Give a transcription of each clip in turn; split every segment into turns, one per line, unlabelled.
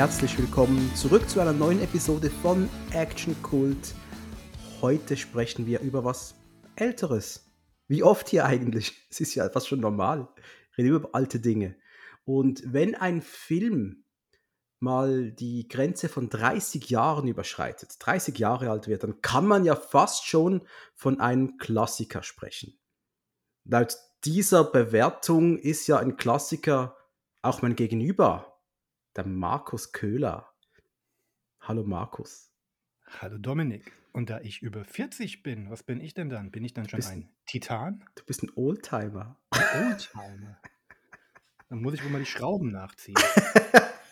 herzlich willkommen zurück zu einer neuen Episode von Action Cult. Heute sprechen wir über was Älteres. Wie oft hier eigentlich? Es ist ja fast schon normal. Wir reden über alte Dinge. Und wenn ein Film mal die Grenze von 30 Jahren überschreitet, 30 Jahre alt wird, dann kann man ja fast schon von einem Klassiker sprechen. Laut dieser Bewertung ist ja ein Klassiker auch mein Gegenüber, der Markus Köhler. Hallo Markus.
Hallo Dominik. Und da ich über 40 bin, was bin ich denn dann? Bin ich dann schon
bist-
ein Titan?
Du bist ein Oldtimer.
Ein Oldtimer. dann muss ich wohl mal die Schrauben nachziehen.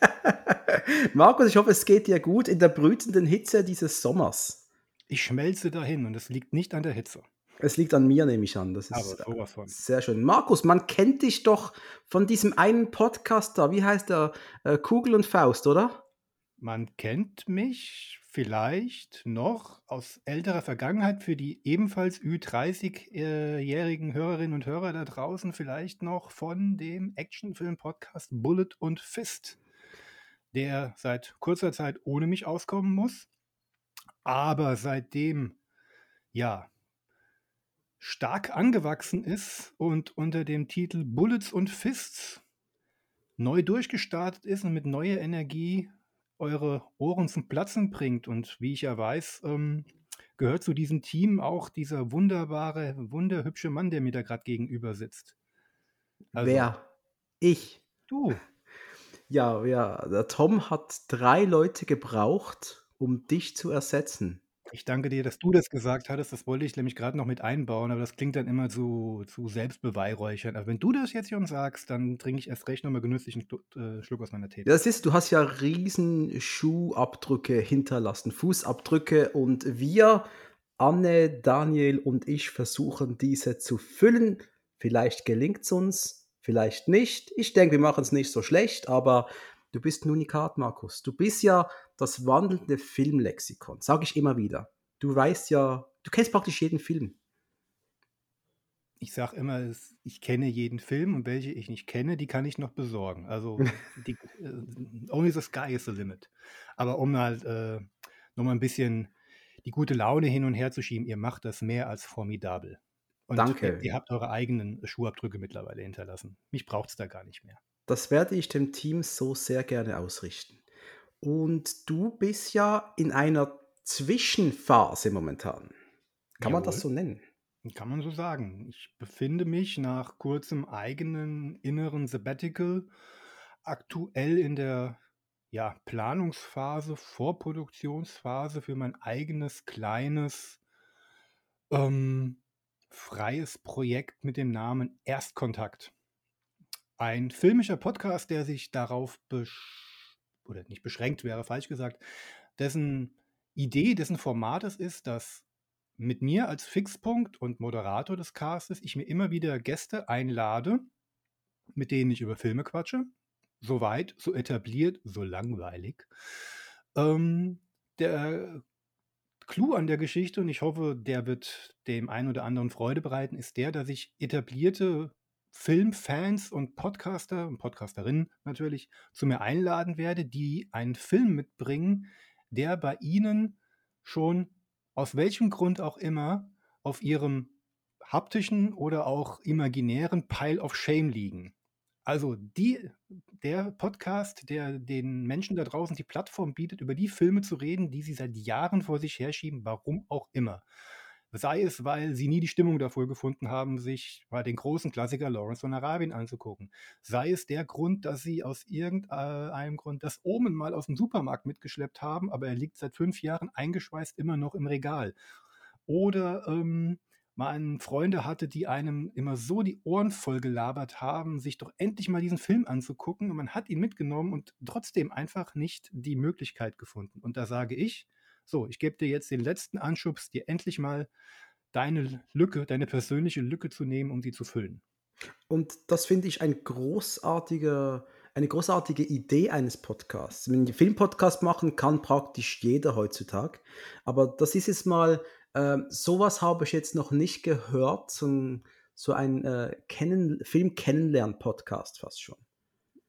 Markus, ich hoffe, es geht dir gut in der brütenden Hitze dieses Sommers.
Ich schmelze dahin und es liegt nicht an der Hitze.
Es liegt an mir, nehme ich an. Das ist
von.
sehr schön. Markus, man kennt dich doch von diesem einen Podcast da. Wie heißt der? Äh, Kugel und Faust, oder?
Man kennt mich vielleicht noch aus älterer Vergangenheit für die ebenfalls Ü30-jährigen Hörerinnen und Hörer da draußen vielleicht noch von dem Actionfilm-Podcast Bullet und Fist, der seit kurzer Zeit ohne mich auskommen muss, aber seitdem ja stark angewachsen ist und unter dem Titel Bullets und Fists neu durchgestartet ist und mit neuer Energie eure Ohren zum Platzen bringt. Und wie ich ja weiß, ähm, gehört zu diesem Team auch dieser wunderbare, wunderhübsche Mann, der mir da gerade gegenüber sitzt. Also,
Wer? Ich.
Du.
Ja, ja. Der Tom hat drei Leute gebraucht, um dich zu ersetzen.
Ich danke dir, dass du das gesagt hattest. Das wollte ich nämlich gerade noch mit einbauen, aber das klingt dann immer zu, zu selbstbeweihräuchern. Aber wenn du das jetzt schon sagst, dann trinke ich erst recht nochmal genüsslich einen Stu- äh, Schluck aus meiner Tee.
Das ist, du hast ja riesen Schuhabdrücke hinterlassen, Fußabdrücke und wir, Anne, Daniel und ich versuchen diese zu füllen. Vielleicht gelingt es uns, vielleicht nicht. Ich denke, wir machen es nicht so schlecht, aber du bist ein Unikat, Markus. Du bist ja das wandelnde Filmlexikon, sage ich immer wieder. Du weißt ja, du kennst praktisch jeden Film.
Ich sage immer, ich kenne jeden Film und welche ich nicht kenne, die kann ich noch besorgen. Also die, äh, only the sky is the limit. Aber um halt äh, nochmal ein bisschen die gute Laune hin und her zu schieben, ihr macht das mehr als formidabel. Und
Danke.
Ihr, ihr habt eure eigenen Schuhabdrücke mittlerweile hinterlassen. Mich braucht es da gar nicht mehr.
Das werde ich dem Team so sehr gerne ausrichten. Und du bist ja in einer Zwischenphase momentan. Kann man das
Jawohl.
so nennen?
Kann man so sagen. Ich befinde mich nach kurzem eigenen inneren Sabbatical aktuell in der ja, Planungsphase, Vorproduktionsphase für mein eigenes kleines ähm, freies Projekt mit dem Namen Erstkontakt. Ein filmischer Podcast, der sich darauf besch oder nicht beschränkt wäre, falsch gesagt, dessen Idee, dessen Format es ist, dass mit mir als Fixpunkt und Moderator des Castes ich mir immer wieder Gäste einlade, mit denen ich über Filme quatsche. So weit, so etabliert, so langweilig. Ähm, der Clou an der Geschichte, und ich hoffe, der wird dem einen oder anderen Freude bereiten, ist der, dass ich etablierte Filmfans und Podcaster und Podcasterinnen natürlich zu mir einladen werde, die einen Film mitbringen, der bei ihnen schon aus welchem Grund auch immer auf ihrem haptischen oder auch imaginären Pile of Shame liegen. Also die, der Podcast, der den Menschen da draußen die Plattform bietet, über die Filme zu reden, die sie seit Jahren vor sich herschieben, warum auch immer. Sei es, weil sie nie die Stimmung dafür gefunden haben, sich mal den großen Klassiker Lawrence von Arabien anzugucken. Sei es der Grund, dass sie aus irgendeinem Grund das Omen mal aus dem Supermarkt mitgeschleppt haben, aber er liegt seit fünf Jahren eingeschweißt immer noch im Regal. Oder ähm, man Freunde hatte, die einem immer so die Ohren voll gelabert haben, sich doch endlich mal diesen Film anzugucken. Und man hat ihn mitgenommen und trotzdem einfach nicht die Möglichkeit gefunden. Und da sage ich, so, ich gebe dir jetzt den letzten Anschubs, dir endlich mal deine Lücke, deine persönliche Lücke zu nehmen, um sie zu füllen.
Und das finde ich ein großartiger, eine großartige Idee eines Podcasts. Einen Filmpodcast machen kann praktisch jeder heutzutage. Aber das ist jetzt mal, äh, sowas habe ich jetzt noch nicht gehört, so ein, so ein äh, Kennen, Film-Kennenlern-Podcast fast schon.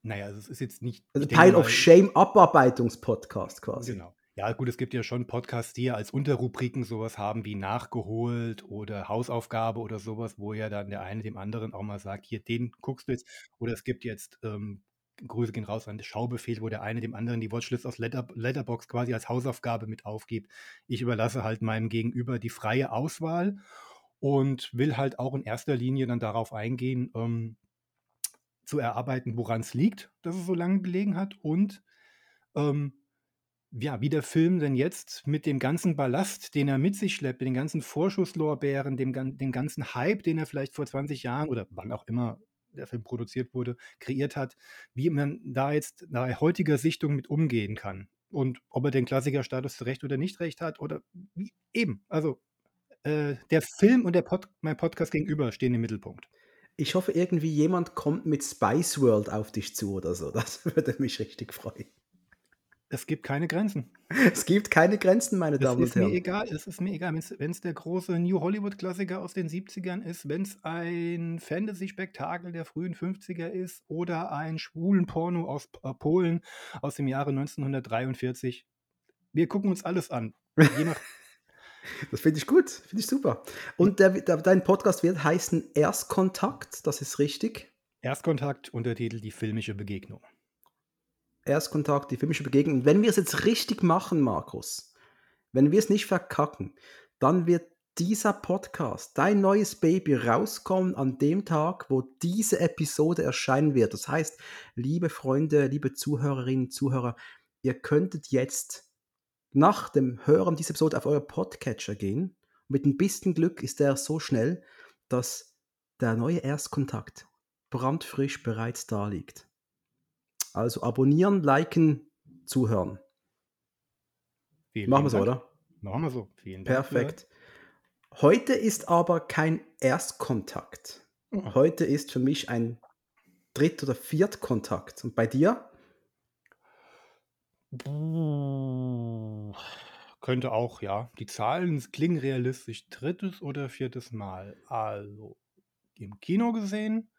Naja, also es ist jetzt nicht.
Also Pile of Shame Abarbeitungs-Podcast quasi.
Genau. Ja, gut, es gibt ja schon Podcasts, die ja als Unterrubriken sowas haben wie nachgeholt oder Hausaufgabe oder sowas, wo ja dann der eine dem anderen auch mal sagt, hier, den guckst du jetzt. Oder es gibt jetzt, ähm, Grüße gehen raus an den Schaubefehl, wo der eine dem anderen die Watchlist aus Letter, Letterbox quasi als Hausaufgabe mit aufgibt. Ich überlasse halt meinem Gegenüber die freie Auswahl und will halt auch in erster Linie dann darauf eingehen, ähm, zu erarbeiten, woran es liegt, dass es so lange gelegen hat und ähm, ja, wie der Film denn jetzt mit dem ganzen Ballast, den er mit sich schleppt, den ganzen Vorschusslorbeeren, dem, dem ganzen Hype, den er vielleicht vor 20 Jahren oder wann auch immer der Film produziert wurde, kreiert hat, wie man da jetzt nach heutiger Sichtung mit umgehen kann. Und ob er den Klassikerstatus recht oder nicht recht hat oder wie, eben. Also äh, der Film und der Pod, mein Podcast gegenüber stehen im Mittelpunkt.
Ich hoffe, irgendwie jemand kommt mit Spice World auf dich zu oder so. Das würde mich richtig freuen.
Es gibt keine Grenzen.
Es gibt keine Grenzen, meine Damen und Herren.
Mir egal, es ist mir egal, wenn es der große New Hollywood-Klassiker aus den 70ern ist, wenn es ein Fantasy-Spektakel der frühen 50er ist oder ein schwulen Porno aus äh, Polen aus dem Jahre 1943. Wir gucken uns alles an. Je nach
das finde ich gut, finde ich super. Und der, der, dein Podcast wird heißen Erstkontakt, das ist richtig.
Erstkontakt, Untertitel Die filmische Begegnung.
Erstkontakt, die filmische Begegnung. Wenn wir es jetzt richtig machen, Markus, wenn wir es nicht verkacken, dann wird dieser Podcast, dein neues Baby, rauskommen an dem Tag, wo diese Episode erscheinen wird. Das heißt, liebe Freunde, liebe Zuhörerinnen, Zuhörer, ihr könntet jetzt nach dem Hören dieser Episode auf euer Podcatcher gehen. Mit ein bisschen Glück ist der so schnell, dass der neue Erstkontakt brandfrisch bereits da liegt. Also abonnieren, liken, zuhören.
Vielen
Machen wir so, oder?
Machen wir so. Vielen
Dank. Perfekt. Heute ist aber kein Erstkontakt. Oh. Heute ist für mich ein Dritt- oder Viertkontakt. Und bei dir?
Könnte auch, ja. Die Zahlen klingen realistisch. Drittes oder viertes Mal. Also im Kino gesehen.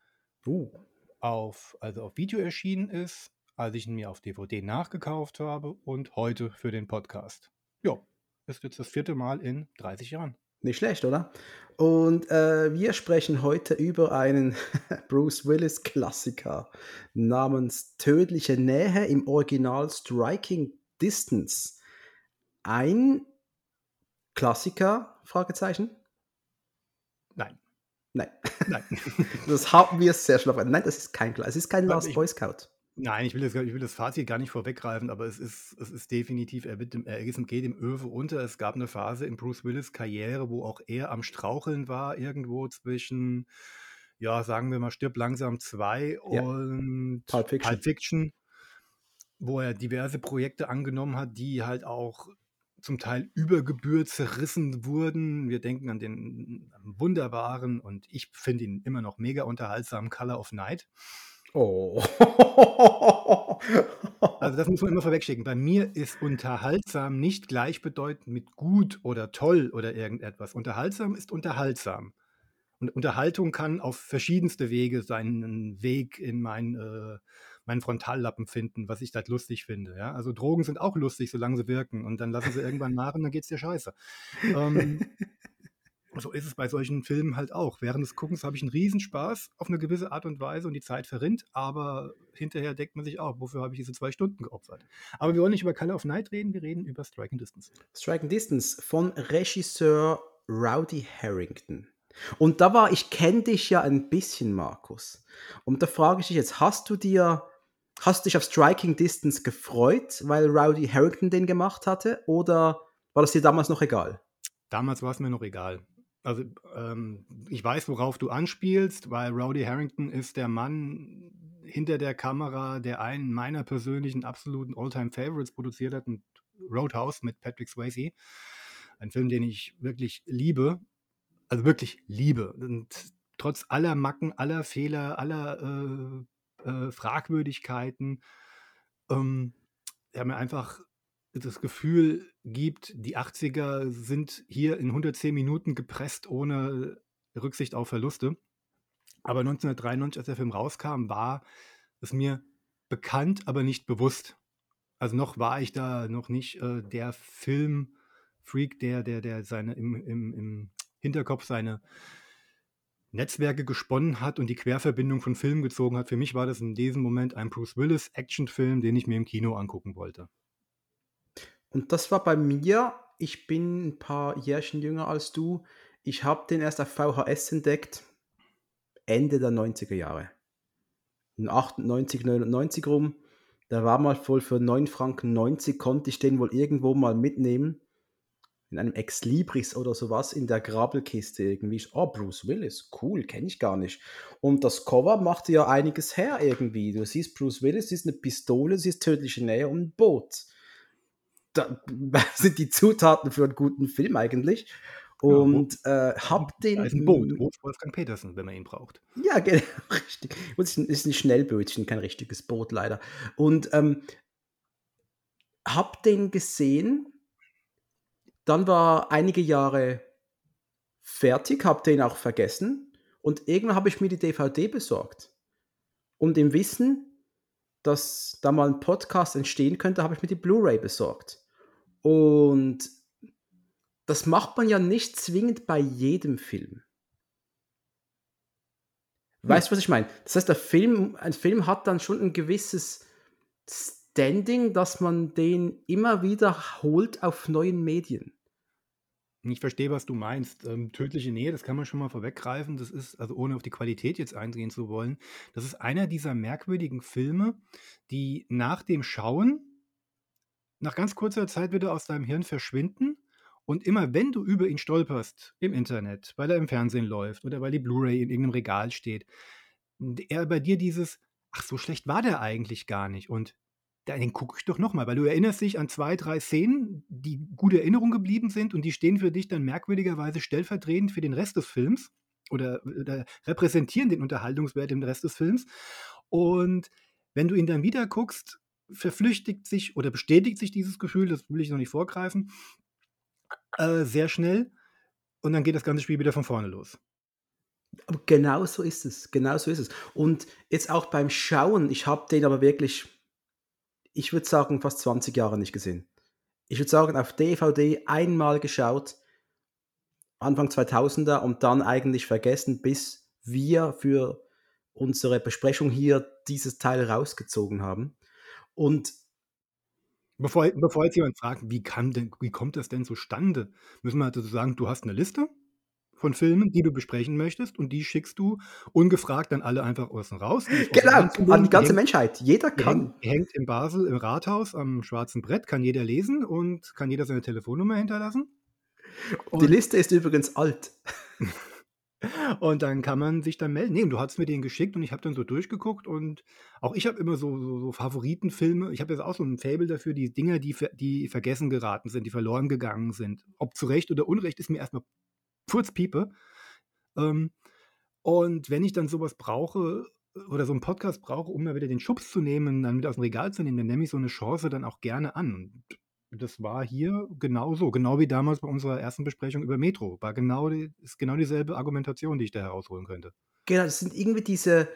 Uh
auf, also auf Video erschienen ist, als ich ihn mir auf DVD nachgekauft habe und heute für den Podcast. Ja, ist jetzt das vierte Mal in 30 Jahren.
Nicht schlecht, oder? Und äh, wir sprechen heute über einen Bruce Willis Klassiker namens Tödliche Nähe im Original Striking Distance. Ein Klassiker? Fragezeichen?
Nein.
Nein. Das haben wir sehr schlaff. Nein, das ist kein Es ist kein Last ich, Boy Scout.
Nein, ich will, das, ich will das Fazit gar nicht vorweggreifen, aber es ist, es ist definitiv, er, wird, er geht im Öwe unter. Es gab eine Phase in Bruce Willis Karriere, wo auch er am Straucheln war, irgendwo zwischen, ja, sagen wir mal, Stirb langsam 2 ja. und
Pulp Fiction.
Pulp Fiction, wo er diverse Projekte angenommen hat, die halt auch zum Teil über Gebühr zerrissen wurden. Wir denken an den wunderbaren und ich finde ihn immer noch mega unterhaltsamen Color of Night.
Oh.
Also das muss man immer vorwegschicken. Bei mir ist unterhaltsam nicht gleichbedeutend mit gut oder toll oder irgendetwas. Unterhaltsam ist unterhaltsam. Und Unterhaltung kann auf verschiedenste Wege seinen Weg in mein äh, meinen Frontallappen finden, was ich halt lustig finde. Ja? Also Drogen sind auch lustig, solange sie wirken. Und dann lassen sie irgendwann nach und dann geht es dir scheiße. Ähm, so ist es bei solchen Filmen halt auch. Während des Guckens habe ich einen Riesenspaß auf eine gewisse Art und Weise und die Zeit verrinnt, aber hinterher denkt man sich auch, wofür habe ich diese zwei Stunden geopfert? Aber wir wollen nicht über Color of Night reden, wir reden über Striking Distance.
Striking Distance von Regisseur Rowdy Harrington. Und da war, ich kenne dich ja ein bisschen, Markus. Und da frage ich dich jetzt, hast du dir Hast du dich auf Striking Distance gefreut, weil Rowdy Harrington den gemacht hatte? Oder war das dir damals noch egal?
Damals war es mir noch egal. Also ähm, ich weiß, worauf du anspielst, weil Rowdy Harrington ist der Mann hinter der Kamera, der einen meiner persönlichen absoluten Alltime favorites produziert hat, Roadhouse mit Patrick Swayze. Ein Film, den ich wirklich liebe. Also wirklich liebe. Und trotz aller Macken, aller Fehler, aller äh, äh, Fragwürdigkeiten, ähm, der mir einfach das Gefühl gibt, die 80er sind hier in 110 Minuten gepresst ohne Rücksicht auf Verluste. Aber 1993, als der Film rauskam, war es mir bekannt, aber nicht bewusst. Also noch war ich da noch nicht äh, der Filmfreak, der, der, der seine im, im, im Hinterkopf seine Netzwerke gesponnen hat und die Querverbindung von Filmen gezogen hat. Für mich war das in diesem Moment ein Bruce Willis Actionfilm, den ich mir im Kino angucken wollte.
Und das war bei mir, ich bin ein paar Jährchen jünger als du. Ich habe den erst auf VHS entdeckt, Ende der 90er Jahre. In 98, 99 rum. Da war mal voll für 9 Franken 90, konnte ich den wohl irgendwo mal mitnehmen in einem Ex Libris oder sowas in der Grabelkiste irgendwie. Oh, Bruce Willis, cool, kenne ich gar nicht. Und das Cover machte ja einiges her irgendwie. Du siehst Bruce Willis, siehst eine Pistole, siehst tödliche Nähe und ein Boot. Da sind die Zutaten für einen guten Film eigentlich. Und ja, äh, hab den. Da
ist ein Boot, Boot Wolfgang Petersen, wenn man ihn braucht.
Ja, genau, richtig. Und es ist ein Schnellbötchen, kein richtiges Boot leider. Und ähm, hab den gesehen dann war einige Jahre fertig, habe den auch vergessen und irgendwann habe ich mir die DVD besorgt. Und im Wissen, dass da mal ein Podcast entstehen könnte, habe ich mir die Blu-ray besorgt. Und das macht man ja nicht zwingend bei jedem Film. Weißt du, was ich meine? Das heißt, der Film, ein Film hat dann schon ein gewisses Standing, dass man den immer wieder holt auf neuen Medien.
Ich verstehe, was du meinst. Ähm, tödliche Nähe, das kann man schon mal vorweggreifen. Das ist, also ohne auf die Qualität jetzt eingehen zu wollen, das ist einer dieser merkwürdigen Filme, die nach dem Schauen nach ganz kurzer Zeit wieder aus deinem Hirn verschwinden. Und immer wenn du über ihn stolperst im Internet, weil er im Fernsehen läuft oder weil die Blu-ray in irgendeinem Regal steht, er bei dir dieses, ach, so schlecht war der eigentlich gar nicht. Und den gucke ich doch nochmal, weil du erinnerst dich an zwei, drei Szenen, die gute Erinnerung geblieben sind und die stehen für dich dann merkwürdigerweise stellvertretend für den Rest des Films oder, oder repräsentieren den Unterhaltungswert im Rest des Films. Und wenn du ihn dann wieder guckst, verflüchtigt sich oder bestätigt sich dieses Gefühl, das will ich noch nicht vorgreifen, äh, sehr schnell und dann geht das ganze Spiel wieder von vorne los.
Genau so ist es, genau so ist es. Und jetzt auch beim Schauen, ich habe den aber wirklich ich würde sagen, fast 20 Jahre nicht gesehen. Ich würde sagen, auf DVD einmal geschaut, Anfang 2000er und dann eigentlich vergessen, bis wir für unsere Besprechung hier dieses Teil rausgezogen haben. Und
Bevor, bevor jetzt jemand fragt, wie, kann denn, wie kommt das denn zustande, müssen wir also sagen, du hast eine Liste von Filmen, die du besprechen möchtest und die schickst du ungefragt dann alle einfach außen raus.
Genau, an die ganze hängt, Menschheit. Jeder kann.
Hängt, hängt in Basel im Rathaus am schwarzen Brett, kann jeder lesen und kann jeder seine Telefonnummer hinterlassen.
Und die Liste ist übrigens alt.
und dann kann man sich dann melden. Nee, du hast mir den geschickt und ich habe dann so durchgeguckt und auch ich habe immer so, so, so Favoritenfilme. Ich habe jetzt auch so ein Fable dafür, die Dinger, die, die vergessen geraten sind, die verloren gegangen sind. Ob zu Recht oder Unrecht ist mir erstmal Furzpiepe. Ähm, und wenn ich dann sowas brauche oder so einen Podcast brauche, um mal wieder den Schubs zu nehmen, dann mit aus dem Regal zu nehmen, dann nehme ich so eine Chance dann auch gerne an. Und das war hier genauso, genau wie damals bei unserer ersten Besprechung über Metro. War genau die, ist genau dieselbe Argumentation, die ich da herausholen könnte.
Genau, das sind irgendwie diese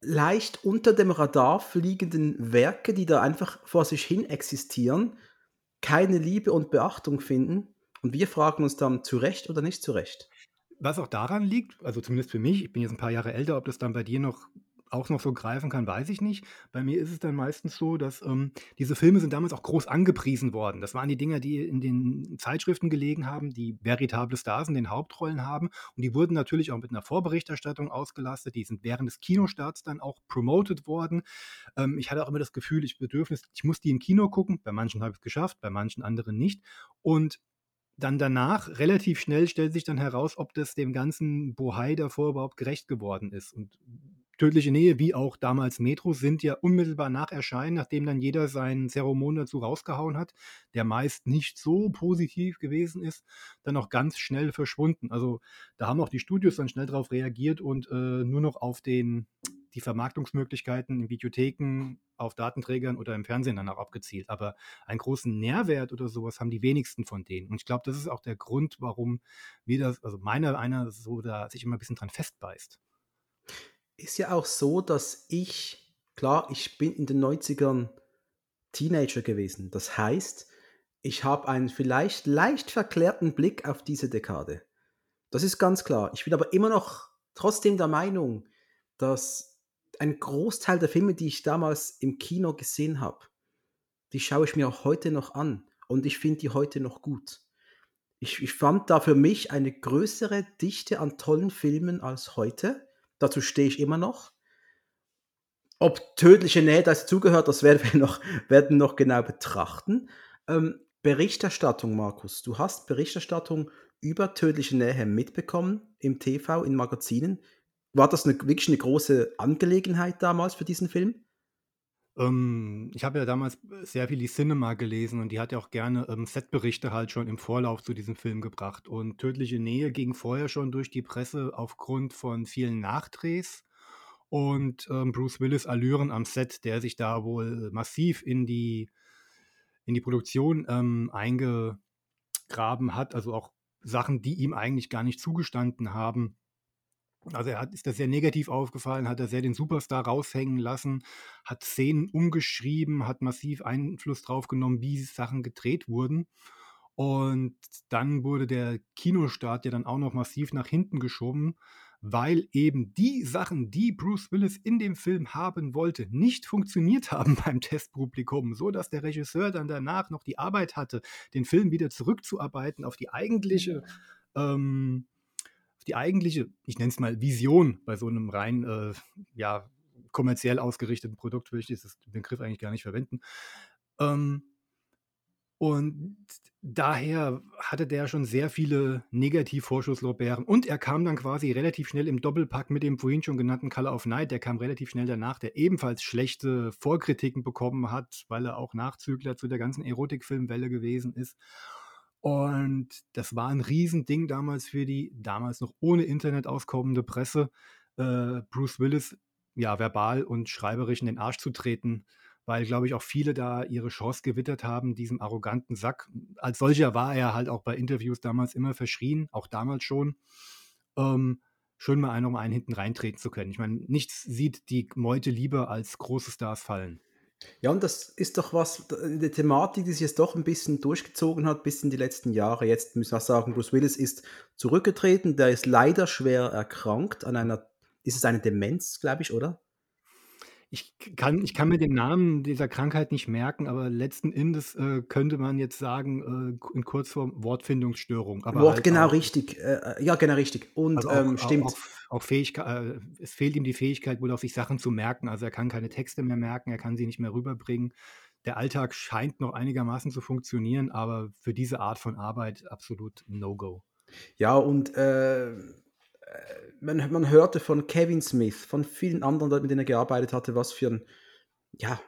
leicht unter dem Radar fliegenden Werke, die da einfach vor sich hin existieren, keine Liebe und Beachtung finden und wir fragen uns dann, zu Recht oder nicht zu Recht?
Was auch daran liegt, also zumindest für mich, ich bin jetzt ein paar Jahre älter, ob das dann bei dir noch auch noch so greifen kann, weiß ich nicht. Bei mir ist es dann meistens so, dass ähm, diese Filme sind damals auch groß angepriesen worden. Das waren die Dinger, die in den Zeitschriften gelegen haben, die veritable Stars in den Hauptrollen haben. Und die wurden natürlich auch mit einer Vorberichterstattung ausgelastet. Die sind während des Kinostarts dann auch promoted worden. Ähm, ich hatte auch immer das Gefühl, ich Bedürfnis, ich muss die im Kino gucken. Bei manchen habe ich es geschafft, bei manchen anderen nicht. Und dann danach, relativ schnell stellt sich dann heraus, ob das dem ganzen Bohai davor überhaupt gerecht geworden ist. Und Tödliche Nähe, wie auch damals Metro, sind ja unmittelbar nach Erscheinen, nachdem dann jeder seinen Zeremon dazu rausgehauen hat, der meist nicht so positiv gewesen ist, dann auch ganz schnell verschwunden. Also da haben auch die Studios dann schnell darauf reagiert und äh, nur noch auf den die Vermarktungsmöglichkeiten in Videotheken, auf Datenträgern oder im Fernsehen dann auch abgezielt. Aber einen großen Nährwert oder sowas haben die wenigsten von denen. Und ich glaube, das ist auch der Grund, warum wir das, also meiner einer so da sich immer ein bisschen dran festbeißt.
Ist ja auch so, dass ich Klar, ich bin in den 90ern Teenager gewesen. Das heißt, ich habe einen vielleicht leicht verklärten Blick auf diese Dekade. Das ist ganz klar. Ich bin aber immer noch trotzdem der Meinung, dass ein Großteil der Filme, die ich damals im Kino gesehen habe, die schaue ich mir auch heute noch an und ich finde die heute noch gut. Ich, ich fand da für mich eine größere Dichte an tollen Filmen als heute. Dazu stehe ich immer noch. Ob tödliche Nähe das zugehört, das werden wir noch, werden noch genau betrachten. Ähm, Berichterstattung, Markus. Du hast Berichterstattung über tödliche Nähe mitbekommen im TV, in Magazinen. War das eine, wirklich eine große Angelegenheit damals für diesen Film?
Ähm, ich habe ja damals sehr viel die Cinema gelesen und die hat ja auch gerne ähm, Setberichte halt schon im Vorlauf zu diesem Film gebracht. Und Tödliche Nähe ging vorher schon durch die Presse aufgrund von vielen Nachdrehs und ähm, Bruce Willis Allüren am Set, der sich da wohl massiv in die, in die Produktion ähm, eingegraben hat, also auch Sachen, die ihm eigentlich gar nicht zugestanden haben. Also er hat, ist das sehr negativ aufgefallen, hat er sehr den Superstar raushängen lassen, hat Szenen umgeschrieben, hat massiv Einfluss drauf genommen, wie Sachen gedreht wurden. Und dann wurde der Kinostart ja dann auch noch massiv nach hinten geschoben, weil eben die Sachen, die Bruce Willis in dem Film haben wollte, nicht funktioniert haben beim Testpublikum, so dass der Regisseur dann danach noch die Arbeit hatte, den Film wieder zurückzuarbeiten auf die eigentliche, ähm, auf die eigentliche, ich nenne es mal Vision bei so einem rein, äh, ja, kommerziell ausgerichteten Produkt, würde ich diesen Begriff eigentlich gar nicht verwenden. Ähm, und daher hatte der schon sehr viele Negativ-Vorschusslorbeeren. Und er kam dann quasi relativ schnell im Doppelpack mit dem vorhin schon genannten Color of Night. Der kam relativ schnell danach, der ebenfalls schlechte Vorkritiken bekommen hat, weil er auch Nachzügler zu der ganzen Erotikfilmwelle gewesen ist. Und das war ein Riesending damals für die damals noch ohne Internet auskommende Presse, äh, Bruce Willis ja verbal und schreiberisch in den Arsch zu treten weil, glaube ich, auch viele da ihre Chance gewittert haben, diesem arroganten Sack. Als solcher war er halt auch bei Interviews damals immer verschrien, auch damals schon. Ähm, schön mal einen um einen hinten reintreten zu können. Ich meine, nichts sieht die Meute lieber als große Stars fallen.
Ja, und das ist doch was, eine Thematik, die sich jetzt doch ein bisschen durchgezogen hat bis in die letzten Jahre. Jetzt müssen wir sagen, Bruce Willis ist zurückgetreten, der ist leider schwer erkrankt an einer, ist es eine Demenz, glaube ich, oder?
Ich kann ich kann mir den Namen dieser Krankheit nicht merken, aber letzten Endes, äh, könnte man jetzt sagen, äh, in Kurzform Wortfindungsstörung, aber
Wort,
halt
genau
auch
richtig. Äh, äh, ja, genau richtig. Und
also auch
ähm, stimmt.
auch auch Fähigkeit äh, es fehlt ihm die Fähigkeit wohl auch, sich Sachen zu merken. Also, er kann keine Texte mehr merken, er kann sie nicht mehr rüberbringen. Der Alltag scheint noch einigermaßen zu funktionieren, aber für diese Art von Arbeit absolut No-Go.
Ja, und äh, man, man hörte von Kevin Smith, von vielen anderen Leuten, mit denen er gearbeitet hatte, was für ein ja,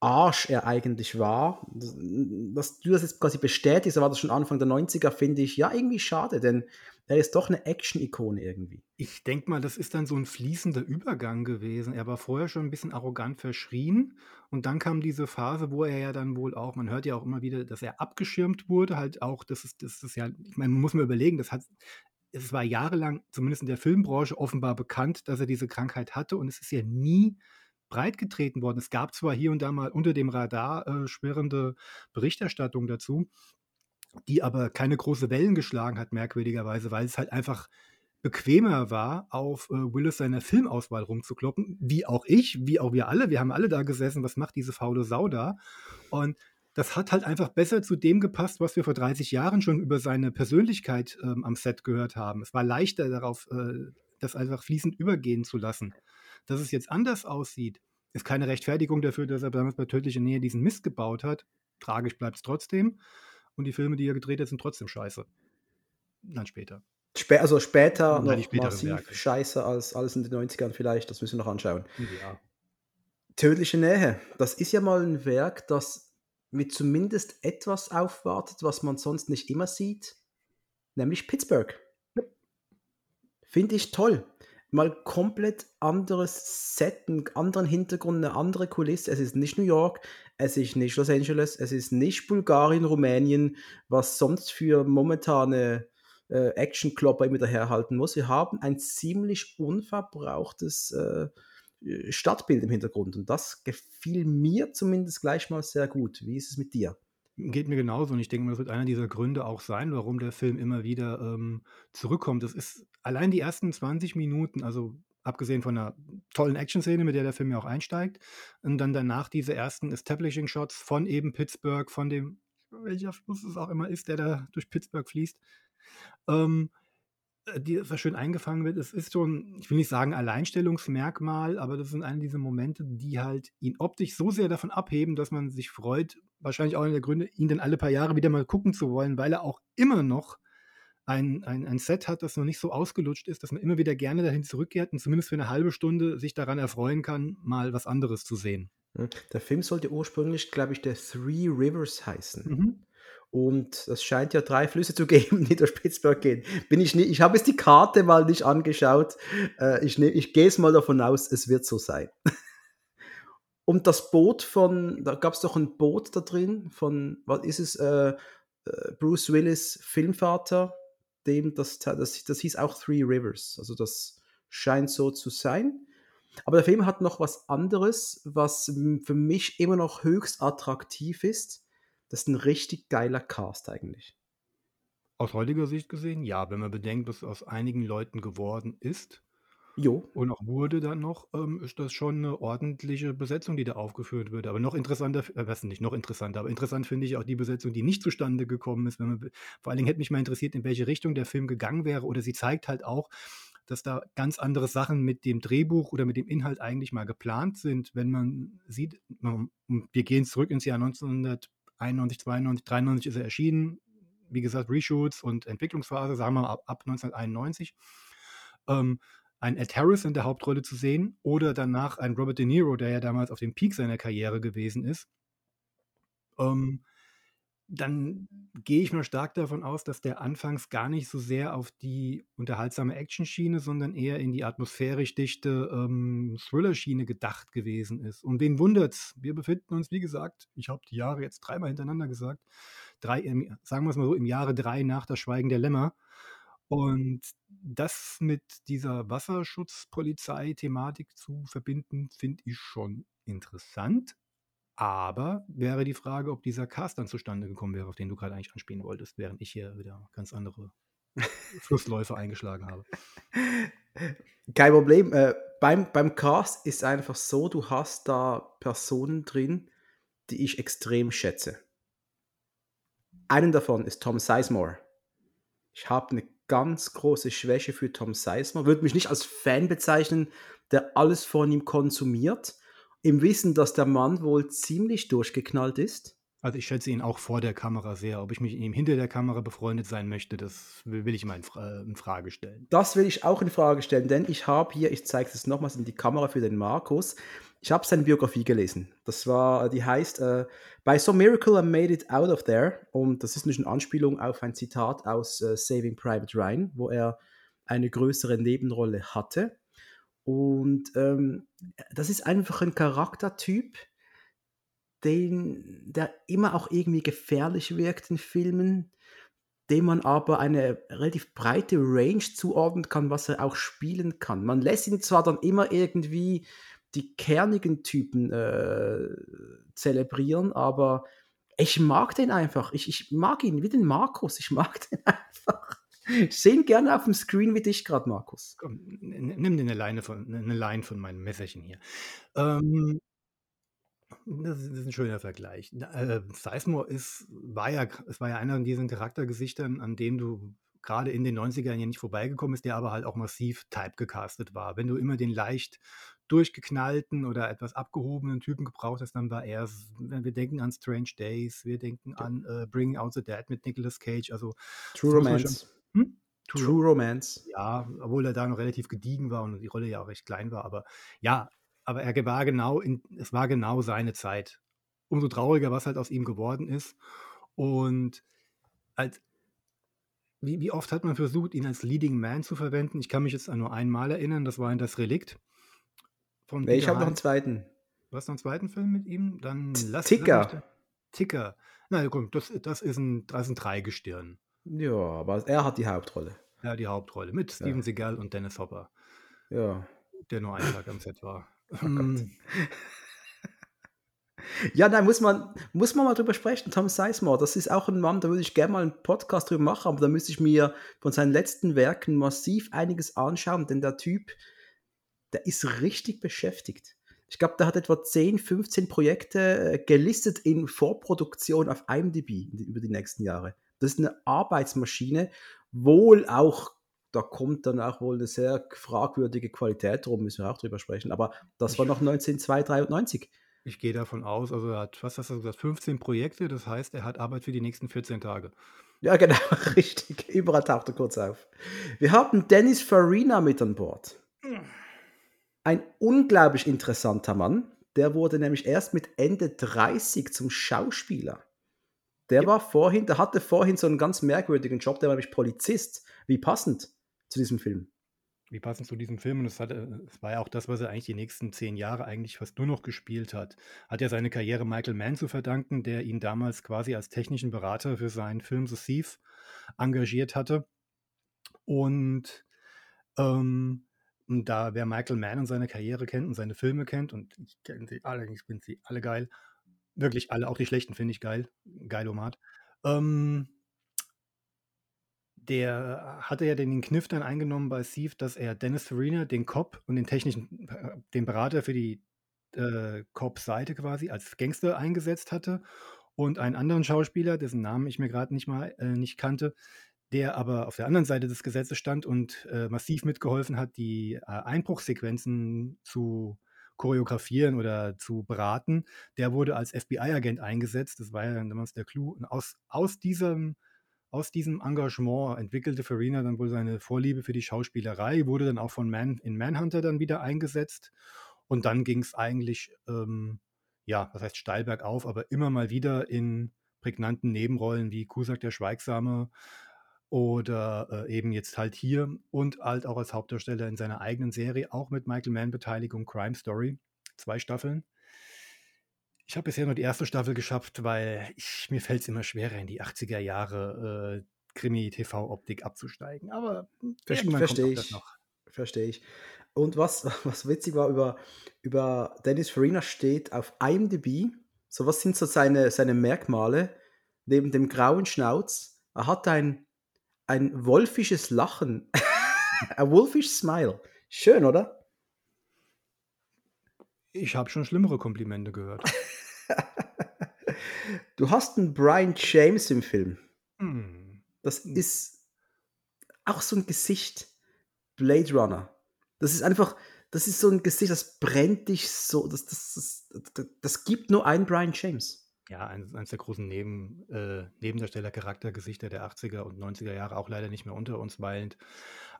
Arsch er eigentlich war. Dass du das jetzt quasi bestätigst, war das schon Anfang der 90er, finde ich ja irgendwie schade, denn er ist doch eine Action-Ikone irgendwie.
Ich denke mal, das ist dann so ein fließender Übergang gewesen. Er war vorher schon ein bisschen arrogant verschrien und dann kam diese Phase, wo er ja dann wohl auch, man hört ja auch immer wieder, dass er abgeschirmt wurde, halt auch, das ist, das ist ja, ich meine, man muss mir überlegen, das hat, es war jahrelang, zumindest in der Filmbranche, offenbar bekannt, dass er diese Krankheit hatte und es ist ja nie breitgetreten worden. Es gab zwar hier und da mal unter dem Radar äh, schwirrende Berichterstattung dazu, die aber keine große Wellen geschlagen hat, merkwürdigerweise, weil es halt einfach bequemer war, auf äh, Willis seiner Filmauswahl rumzukloppen, wie auch ich, wie auch wir alle. Wir haben alle da gesessen, was macht diese faule Sau da? Und das hat halt einfach besser zu dem gepasst, was wir vor 30 Jahren schon über seine Persönlichkeit ähm, am Set gehört haben. Es war leichter darauf, äh, das einfach fließend übergehen zu lassen. Dass es jetzt anders aussieht, ist keine Rechtfertigung dafür, dass er damals bei Tödliche Nähe diesen Mist gebaut hat. Tragisch bleibt es trotzdem. Und die Filme, die er gedreht hat, sind trotzdem scheiße. Dann später.
Spä also später
Nein,
noch massiv
Werke.
scheiße als alles in den 90ern vielleicht, das müssen wir noch anschauen.
Ja.
Tödliche Nähe, das ist ja mal ein Werk, das mit zumindest etwas aufwartet, was man sonst nicht immer sieht, nämlich Pittsburgh. Finde ich toll. Mal komplett anderes Set, einen anderen Hintergrund, eine andere Kulisse. Es ist nicht New York, es ist nicht Los Angeles, es ist nicht Bulgarien, Rumänien, was sonst für momentane äh, Action-Klopper immer daherhalten muss. Wir haben ein ziemlich unverbrauchtes äh, Stadtbild im Hintergrund. Und das gefiel mir zumindest gleich mal sehr gut. Wie ist es mit dir?
Geht mir genauso und ich denke das wird einer dieser Gründe auch sein, warum der Film immer wieder, ähm, zurückkommt. Das ist allein die ersten 20 Minuten, also abgesehen von einer tollen Action-Szene, mit der der Film ja auch einsteigt, und dann danach diese ersten Establishing Shots von eben Pittsburgh, von dem welcher Fluss es auch immer ist, der da durch Pittsburgh fließt. Ähm, äh, die was schön eingefangen wird. Es ist schon, ich will nicht sagen Alleinstellungsmerkmal, aber das sind eine dieser Momente, die halt ihn optisch so sehr davon abheben, dass man sich freut, wahrscheinlich auch einer der Gründe, ihn dann alle paar Jahre wieder mal gucken zu wollen, weil er auch immer noch ein, ein, ein Set hat, das noch nicht so ausgelutscht ist, dass man immer wieder gerne dahin zurückkehrt und zumindest für eine halbe Stunde sich daran erfreuen kann, mal was anderes zu sehen.
Hm, der Film sollte ursprünglich, glaube ich, der Three Rivers heißen.
Mhm.
Und es scheint ja drei Flüsse zu geben, die durch Pittsburgh gehen. Bin ich ich habe jetzt die Karte mal nicht angeschaut. Äh, ich, ne, ich gehe es mal davon aus, es wird so sein. Und das Boot von, da gab es doch ein Boot da drin von, was ist es, äh, äh, Bruce Willis Filmvater, dem das, das, das hieß auch Three Rivers. Also das scheint so zu sein. Aber der Film hat noch was anderes, was für mich immer noch höchst attraktiv ist. Das ist ein richtig geiler Cast eigentlich.
Aus heutiger Sicht gesehen, ja, wenn man bedenkt, was aus einigen Leuten geworden ist
Jo.
und auch wurde dann noch, ähm, ist das schon eine ordentliche Besetzung, die da aufgeführt wird. Aber noch interessanter, äh, was nicht noch interessanter, aber interessant finde ich auch die Besetzung, die nicht zustande gekommen ist. Man, vor allen Dingen hätte mich mal interessiert, in welche Richtung der Film gegangen wäre. Oder sie zeigt halt auch, dass da ganz andere Sachen mit dem Drehbuch oder mit dem Inhalt eigentlich mal geplant sind. Wenn man sieht, wir gehen zurück ins Jahr 1900 91, 92, 93 ist er erschienen. Wie gesagt, Reshoots und Entwicklungsphase, sagen wir mal ab, ab 1991. Ähm, ein Ed Harris in der Hauptrolle zu sehen oder danach ein Robert De Niro, der ja damals auf dem Peak seiner Karriere gewesen ist. Ähm, dann gehe ich mal stark davon aus, dass der anfangs gar nicht so sehr auf die unterhaltsame Action-Schiene, sondern eher in die atmosphärisch dichte ähm, Thriller-Schiene gedacht gewesen ist. Und wen wundert's? Wir befinden uns, wie gesagt, ich habe die Jahre jetzt dreimal hintereinander gesagt, drei, im, sagen wir es mal so, im Jahre drei nach das Schweigen der Lämmer. Und das mit dieser Wasserschutzpolizei-Thematik zu verbinden, finde ich schon interessant. Aber wäre die Frage, ob dieser Cast dann zustande gekommen wäre, auf den du gerade eigentlich anspielen wolltest, während ich hier wieder ganz andere Flussläufe eingeschlagen habe.
Kein Problem. Äh, beim, beim Cast ist einfach so, du hast da Personen drin, die ich extrem schätze. Einen davon ist Tom Sizemore. Ich habe eine ganz große Schwäche für Tom Sizemore. Würde mich nicht als Fan bezeichnen, der alles von ihm konsumiert im Wissen, dass der Mann wohl ziemlich durchgeknallt ist.
Also ich schätze ihn auch vor der Kamera sehr. Ob ich mich ihm hinter der Kamera befreundet sein möchte, das will ich mal in, Fra in Frage stellen.
Das will ich auch in Frage stellen, denn ich habe hier, ich zeige es nochmals in die Kamera für den Markus, ich habe seine Biografie gelesen. Das war, die heißt uh, By some miracle I made it out of there. Und das ist eine Anspielung auf ein Zitat aus uh, Saving Private Ryan, wo er eine größere Nebenrolle hatte. Und ähm, das ist einfach ein Charaktertyp, den, der immer auch irgendwie gefährlich wirkt in Filmen, dem man aber eine relativ breite Range zuordnen kann, was er auch spielen kann. Man lässt ihn zwar dann immer irgendwie die kernigen Typen äh, zelebrieren, aber ich mag den einfach. Ich, ich mag ihn wie den Markus. Ich mag den einfach. Ich sehe ihn gerne auf dem Screen wie dich gerade, Markus.
Komm, nimm dir eine Leine von, eine Line von meinem Messerchen hier. Ähm, das ist, ein schöner Vergleich. Äh, Sizemore ist, war ja, es war ja einer von diesen Charaktergesichtern, an dem du gerade in den 90ern ja nicht vorbeigekommen ist, der aber halt auch massiv typegecastet war. Wenn du immer den leicht durchgeknallten oder etwas abgehobenen Typen gebraucht hast, dann war er, wir denken an Strange Days, wir denken an äh, Bringing Out the Dead mit Nicolas Cage, also
True Romance. Hm? True, True Romance.
Ja, obwohl er da noch relativ gediegen war und die Rolle ja auch recht klein war. Aber ja, aber er war genau, in, es war genau seine Zeit. Umso trauriger, was halt aus ihm geworden ist. Und als, wie, wie oft hat man versucht, ihn als Leading Man zu verwenden? Ich kann mich jetzt an nur einmal erinnern, das war in das Relikt.
Von nee, ich habe noch einen zweiten.
Du hast noch einen zweiten Film mit ihm? Dann
lass Ticker.
Ticker. Na gut, das, das, ist ein, das ist ein Dreigestirn.
Ja, aber er hat die Hauptrolle.
Ja, die Hauptrolle mit Steven ja. Seagal und Dennis Hopper.
Ja.
Der nur einen Tag am Set war.
Oh. Ja, nein, muss man muss man mal drüber sprechen, Tom Sizemore. Das ist auch ein Mann, da würde ich gerne mal einen Podcast drüber machen, aber da müsste ich mir von seinen letzten Werken massiv einiges anschauen, denn der Typ, der ist richtig beschäftigt. Ich glaube, der hat etwa 10, 15 Projekte äh, gelistet in Vorproduktion auf IMDb über die nächsten Jahre. Das ist eine Arbeitsmaschine, wohl auch, da kommt dann auch wohl eine sehr fragwürdige Qualität rum, müssen wir auch drüber sprechen, aber das war noch 1993.
Ich gehe davon aus, also er hat, was hast du gesagt, 15 Projekte, das heißt, er hat Arbeit für die nächsten 14 Tage.
Ja, genau, richtig. Überall taucht er kurz auf. Wir haben Dennis Farina mit an Bord. Ein unglaublich interessanter Mann. Der wurde nämlich erst mit Ende 30 zum Schauspieler. Der war vorhin, der hatte vorhin so einen ganz merkwürdigen Job, der war nämlich Polizist. Wie passend zu diesem Film.
Wie passend zu diesem Film, und es hat, äh, es war ja auch das, was er eigentlich die nächsten zehn Jahre eigentlich fast nur noch gespielt hat. Hat ja seine Karriere Michael Mann zu verdanken, der ihn damals quasi als technischen Berater für seinen Film The Thief engagiert hatte. Und ähm, da wer Michael Mann und seine Karriere kennt und seine Filme kennt, und ich kenne sie alle, ich finde sie alle geil, wirklich alle, auch die schlechten finde ich geil, geilomat. Ähm, der hatte ja den Kniff dann eingenommen bei Thief, dass er Dennis Farina, den Cop und den technischen, äh, den Berater für die äh, Cop-Seite quasi als Gangster eingesetzt hatte und einen anderen Schauspieler, dessen Namen ich mir gerade nicht mal äh, nicht kannte, der aber auf der anderen Seite des Gesetzes stand und äh, massiv mitgeholfen hat, die äh, Einbruchsequenzen zu choreografieren oder zu beraten. Der wurde als FBI-Agent eingesetzt. Das war ja damals der Clou. Und aus, aus diesem aus diesem Engagement entwickelte Farina dann wohl seine Vorliebe für die Schauspielerei, wurde dann auch von Man in Manhunter dann wieder eingesetzt. Und dann ging es eigentlich, ähm, ja, was heißt steil bergauf, aber immer mal wieder in prägnanten Nebenrollen wie Kusak der Schweigsame oder äh, eben jetzt halt hier und halt auch als Hauptdarsteller in seiner eigenen Serie, auch mit Michael Mann-Beteiligung, Crime Story, zwei Staffeln. Ich habe bisher nur die erste Staffel geschafft, weil ich, mir fällt es immer schwerer, in die 80er Jahre äh, Krimi-TV-Optik abzusteigen. Aber
Verstehe
das
ich.
noch.
Verstehe ich. Und was, was witzig war, über, über Dennis Farina steht auf IMDb, so was sind so seine, seine Merkmale, neben dem grauen Schnauz, er hat ein, ein wolfisches Lachen, ein wolfish Smile. Schön, oder?
Ich habe schon schlimmere Komplimente gehört.
Du hast einen Brian James im Film.
Hm.
Das ist auch so ein Gesicht. Blade Runner. Das ist einfach, das ist so ein Gesicht, das brennt dich so. Das, das, das, das, das gibt nur einen Brian James.
Ja, eins, eins der großen Neben, äh, Nebendarsteller-Charaktergesichter der 80er und 90er Jahre, auch leider nicht mehr unter uns weilend.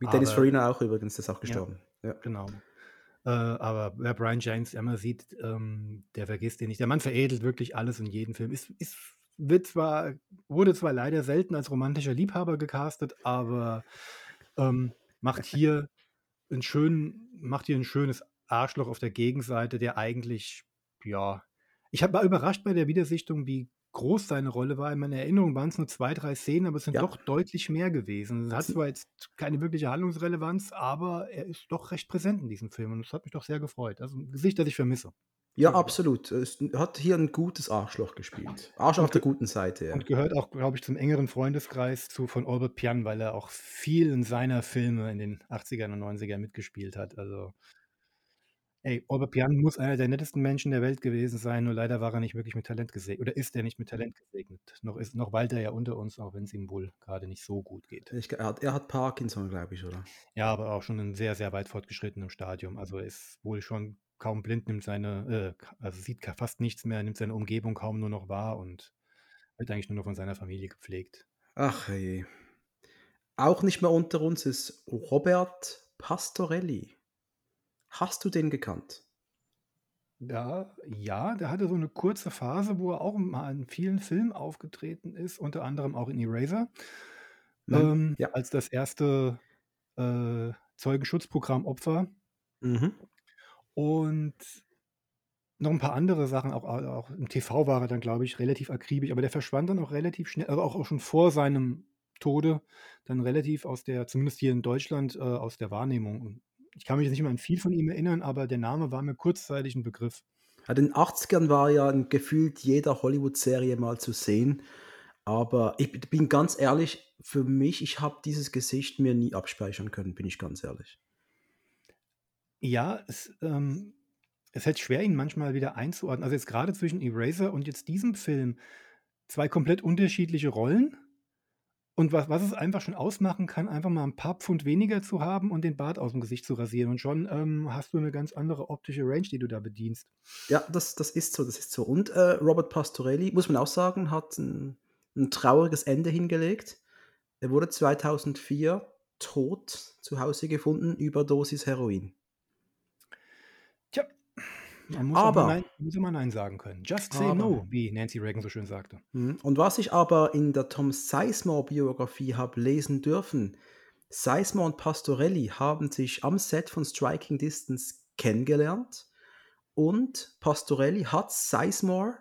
Wie Dennis Farina auch übrigens, der ist auch
Ja.
gestorben. Ja.
Genau. Äh, aber wer Brian James immer sieht, ähm, der vergisst ihn nicht. Der Mann veredelt wirklich alles in jedem Film. Ist, ist, wird zwar, wurde zwar leider selten als romantischer Liebhaber gecastet, aber ähm, macht hier einen schönen, macht hier ein schönes Arschloch auf der Gegenseite, der eigentlich, ja, ich war überrascht bei der Wiedersichtung, wie groß seine Rolle war. In meiner Erinnerung waren es nur zwei, drei Szenen, aber es sind
Ja.
doch deutlich mehr gewesen. Es hat zwar jetzt keine wirkliche Handlungsrelevanz, aber er ist doch recht präsent in diesem Film und das hat mich doch sehr gefreut. Also ein Gesicht, das ich vermisse.
ja, absolut. Es hat hier ein gutes Arschloch gespielt. Arschloch auf der guten Seite, ja.
Und gehört auch, glaube ich, zum engeren Freundeskreis zu von Albert Pian, weil er auch viel in seiner Filme in den 80ern und 90ern mitgespielt hat. Also, ey, Albert Pian muss einer der nettesten Menschen der Welt gewesen sein, nur leider war er nicht wirklich mit Talent gesegnet. Oder ist er nicht mit Talent gesegnet? Noch, ist, noch weilt er ja unter uns, auch wenn es ihm wohl gerade nicht so gut geht.
Ich, er, hat, er hat Parkinson, glaube ich, oder?
Ja, aber auch schon in sehr, sehr weit fortgeschrittenem Stadium. Also er ist wohl schon kaum blind, nimmt seine, äh, also sieht fast nichts mehr, nimmt seine Umgebung kaum nur noch wahr und wird eigentlich nur noch von seiner Familie gepflegt.
Ach je. Auch nicht mehr unter uns ist Robert Pastorelli. Hast du den gekannt?
Ja, ja, der hatte so eine kurze Phase, wo er auch mal in vielen Filmen aufgetreten ist, unter anderem auch in Eraser,
Mhm,
ähm,
ja.
als das erste äh, Zeugenschutzprogramm Opfer
Mhm.
und noch ein paar andere Sachen, auch, auch im TV war er dann, glaube ich, relativ akribisch, aber der verschwand dann auch relativ schnell, also auch, auch schon vor seinem Tode, dann relativ aus der, zumindest hier in Deutschland, äh, aus der Wahrnehmung. Ich kann mich jetzt nicht mehr an viel von ihm erinnern, aber der Name war mir kurzzeitig ein Begriff.
Ja, in den 80ern war ja gefühlt jeder Hollywood-Serie mal zu sehen. Aber ich bin ganz ehrlich, für mich, ich habe dieses Gesicht mir nie abspeichern können, bin ich ganz ehrlich.
Ja, es, ähm, es hält schwer, ihn manchmal wieder einzuordnen. Also jetzt gerade zwischen Eraser und jetzt diesem Film zwei komplett unterschiedliche Rollen. Und was, was es einfach schon ausmachen kann, einfach mal ein paar Pfund weniger zu haben und den Bart aus dem Gesicht zu rasieren. Und schon ähm, hast du eine ganz andere optische Range, die du da bedienst.
Ja, das, das ist so, das ist so. Und äh, Robert Pastorelli, muss man auch sagen, hat ein, ein trauriges Ende hingelegt. Er wurde 2004 tot zu Hause gefunden, Überdosis Heroin.
Man muss aber, Nein, muss immer Nein sagen können. Just say aber, no, wie Nancy Reagan so schön sagte.
Mhm. Und was ich aber in der Tom Sizemore-Biografie habe lesen dürfen, Sizemore und Pastorelli haben sich am Set von Striking Distance kennengelernt und Pastorelli hat Sizemore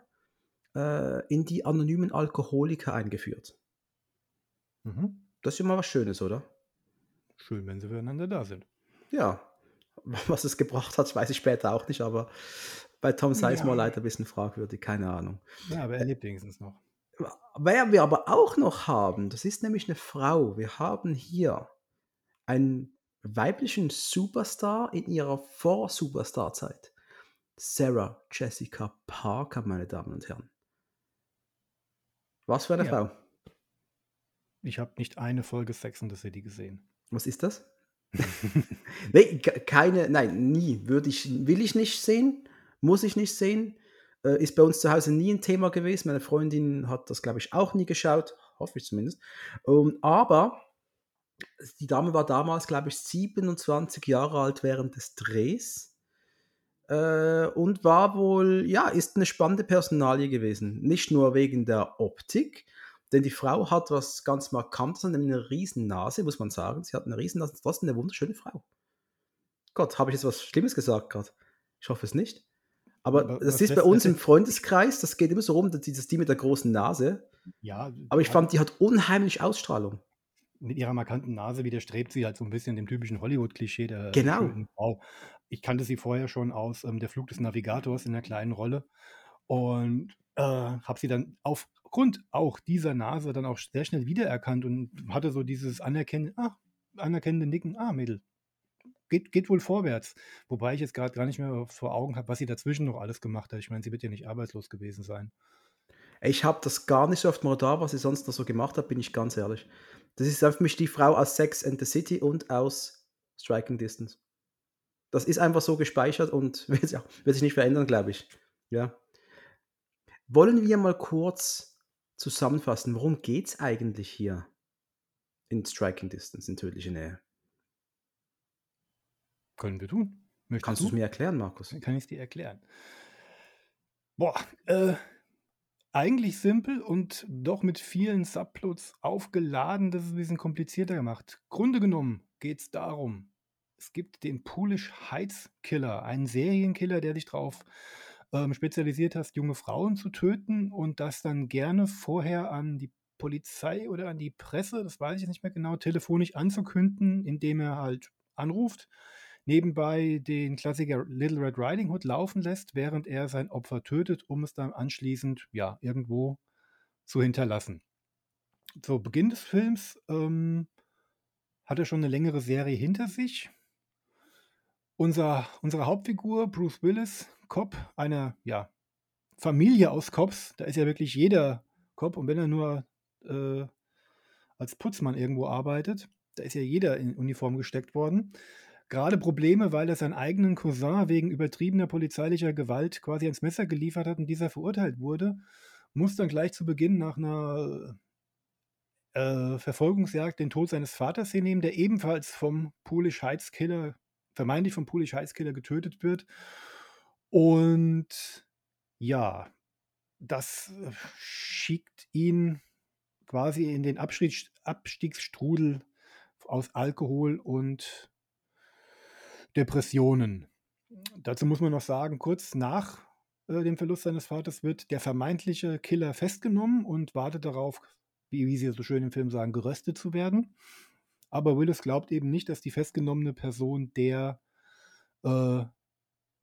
äh, in die anonymen Alkoholiker eingeführt. Mhm. Das ist immer was Schönes, oder?
Schön, wenn sie füreinander da sind.
Ja, was es gebracht hat, weiß ich später auch nicht, aber bei Tom Sizemore ja. leider ein bisschen fragwürdig, keine Ahnung.
Ja, aber er lebt wenigstens noch.
Wer wir aber auch noch haben, das ist nämlich eine Frau. Wir haben hier einen weiblichen Superstar in ihrer Vor-Superstar-Zeit. Sarah Jessica Parker, meine Damen und Herren. Was für eine ja. Frau?
Ich habe nicht eine Folge Sex in the City gesehen.
Was ist das? nee, keine, nein, nie. Würde ich, will ich nicht sehen, muss ich nicht sehen. Äh, ist bei uns zu Hause nie ein Thema gewesen. Meine Freundin hat das, glaube ich, auch nie geschaut, hoffe ich zumindest. Um, ähm, aber die Dame war damals, glaube ich, 27 Jahre alt während des Drehs. Äh, und war wohl, ja, ist eine spannende Personalie gewesen. Nicht nur wegen der Optik, denn die Frau hat was ganz Markantes, nämlich eine riesen Nase, muss man sagen. Sie hat eine riesen Nase, trotzdem eine wunderschöne Frau. Gott, habe ich jetzt was Schlimmes gesagt gerade? Ich hoffe es nicht. Aber, Aber das ist bei uns im Freundeskreis, das geht immer so rum, dieses die mit der großen Nase.
Ja.
Aber ich fand, die hat unheimlich Ausstrahlung.
Mit ihrer markanten Nase widerstrebt sie halt so ein bisschen dem typischen Hollywood-Klischee der
genau.
Frau. Ich kannte sie vorher schon aus ähm, Der Flug des Navigators in einer kleinen Rolle und äh, habe sie dann auf aufgrund auch dieser Nase dann auch sehr schnell wiedererkannt und hatte so dieses anerkennende, ah, anerkennende Nicken, ah, Mädel, geht, geht wohl vorwärts. Wobei ich jetzt gerade gar nicht mehr vor Augen habe, was sie dazwischen noch alles gemacht hat. Ich meine, sie wird ja nicht arbeitslos gewesen sein.
Ich habe das gar nicht so oft mal da, was sie sonst noch so gemacht hat, bin ich ganz ehrlich. Das ist für mich die Frau aus Sex and the City und aus Striking Distance. Das ist einfach so gespeichert und wird, ja, wird sich nicht verändern, glaube ich. Ja. Wollen wir mal kurz zusammenfassen, worum geht es eigentlich hier in Striking Distance, in tödlicher Nähe?
Können wir tun.
Möchtest Kannst du es mir erklären, Markus?
Kann ich es dir erklären. Boah, äh, eigentlich simpel und doch mit vielen Subplots aufgeladen, das ist ein bisschen komplizierter gemacht. Grunde genommen geht es darum, es gibt den Polish Heights Killer, einen Serienkiller, der sich drauf ähm, spezialisiert hast, junge Frauen zu töten und das dann gerne vorher an die Polizei oder an die Presse, das weiß ich nicht mehr genau, telefonisch anzukünden, indem er halt anruft, nebenbei den Klassiker Little Red Riding Hood laufen lässt, während er sein Opfer tötet, um es dann anschließend ja irgendwo zu hinterlassen. Zu Beginn des Films ähm, hat er schon eine längere Serie hinter sich. Unser, unsere Hauptfigur, Bruce Willis, Cop einer ja, Familie aus Cops. Da ist ja wirklich jeder Cop und wenn er nur äh, als Putzmann irgendwo arbeitet, da ist ja jeder in Uniform gesteckt worden. Gerade Probleme, weil er seinen eigenen Cousin wegen übertriebener polizeilicher Gewalt quasi ans Messer geliefert hat und dieser verurteilt wurde, muss dann gleich zu Beginn nach einer äh, Verfolgungsjagd den Tod seines Vaters hinnehmen, der ebenfalls vom Polish Heights Killer, vermeintlich vom Polish Heights Killer getötet wird. Und ja, das äh, schickt ihn quasi in den Abstieg, Abstiegsstrudel aus Alkohol und Depressionen. Dazu muss man noch sagen, kurz nach äh, dem Verlust seines Vaters wird der vermeintliche Killer festgenommen und wartet darauf, wie, wie sie so schön im Film sagen, geröstet zu werden. Aber Willis glaubt eben nicht, dass die festgenommene Person der äh,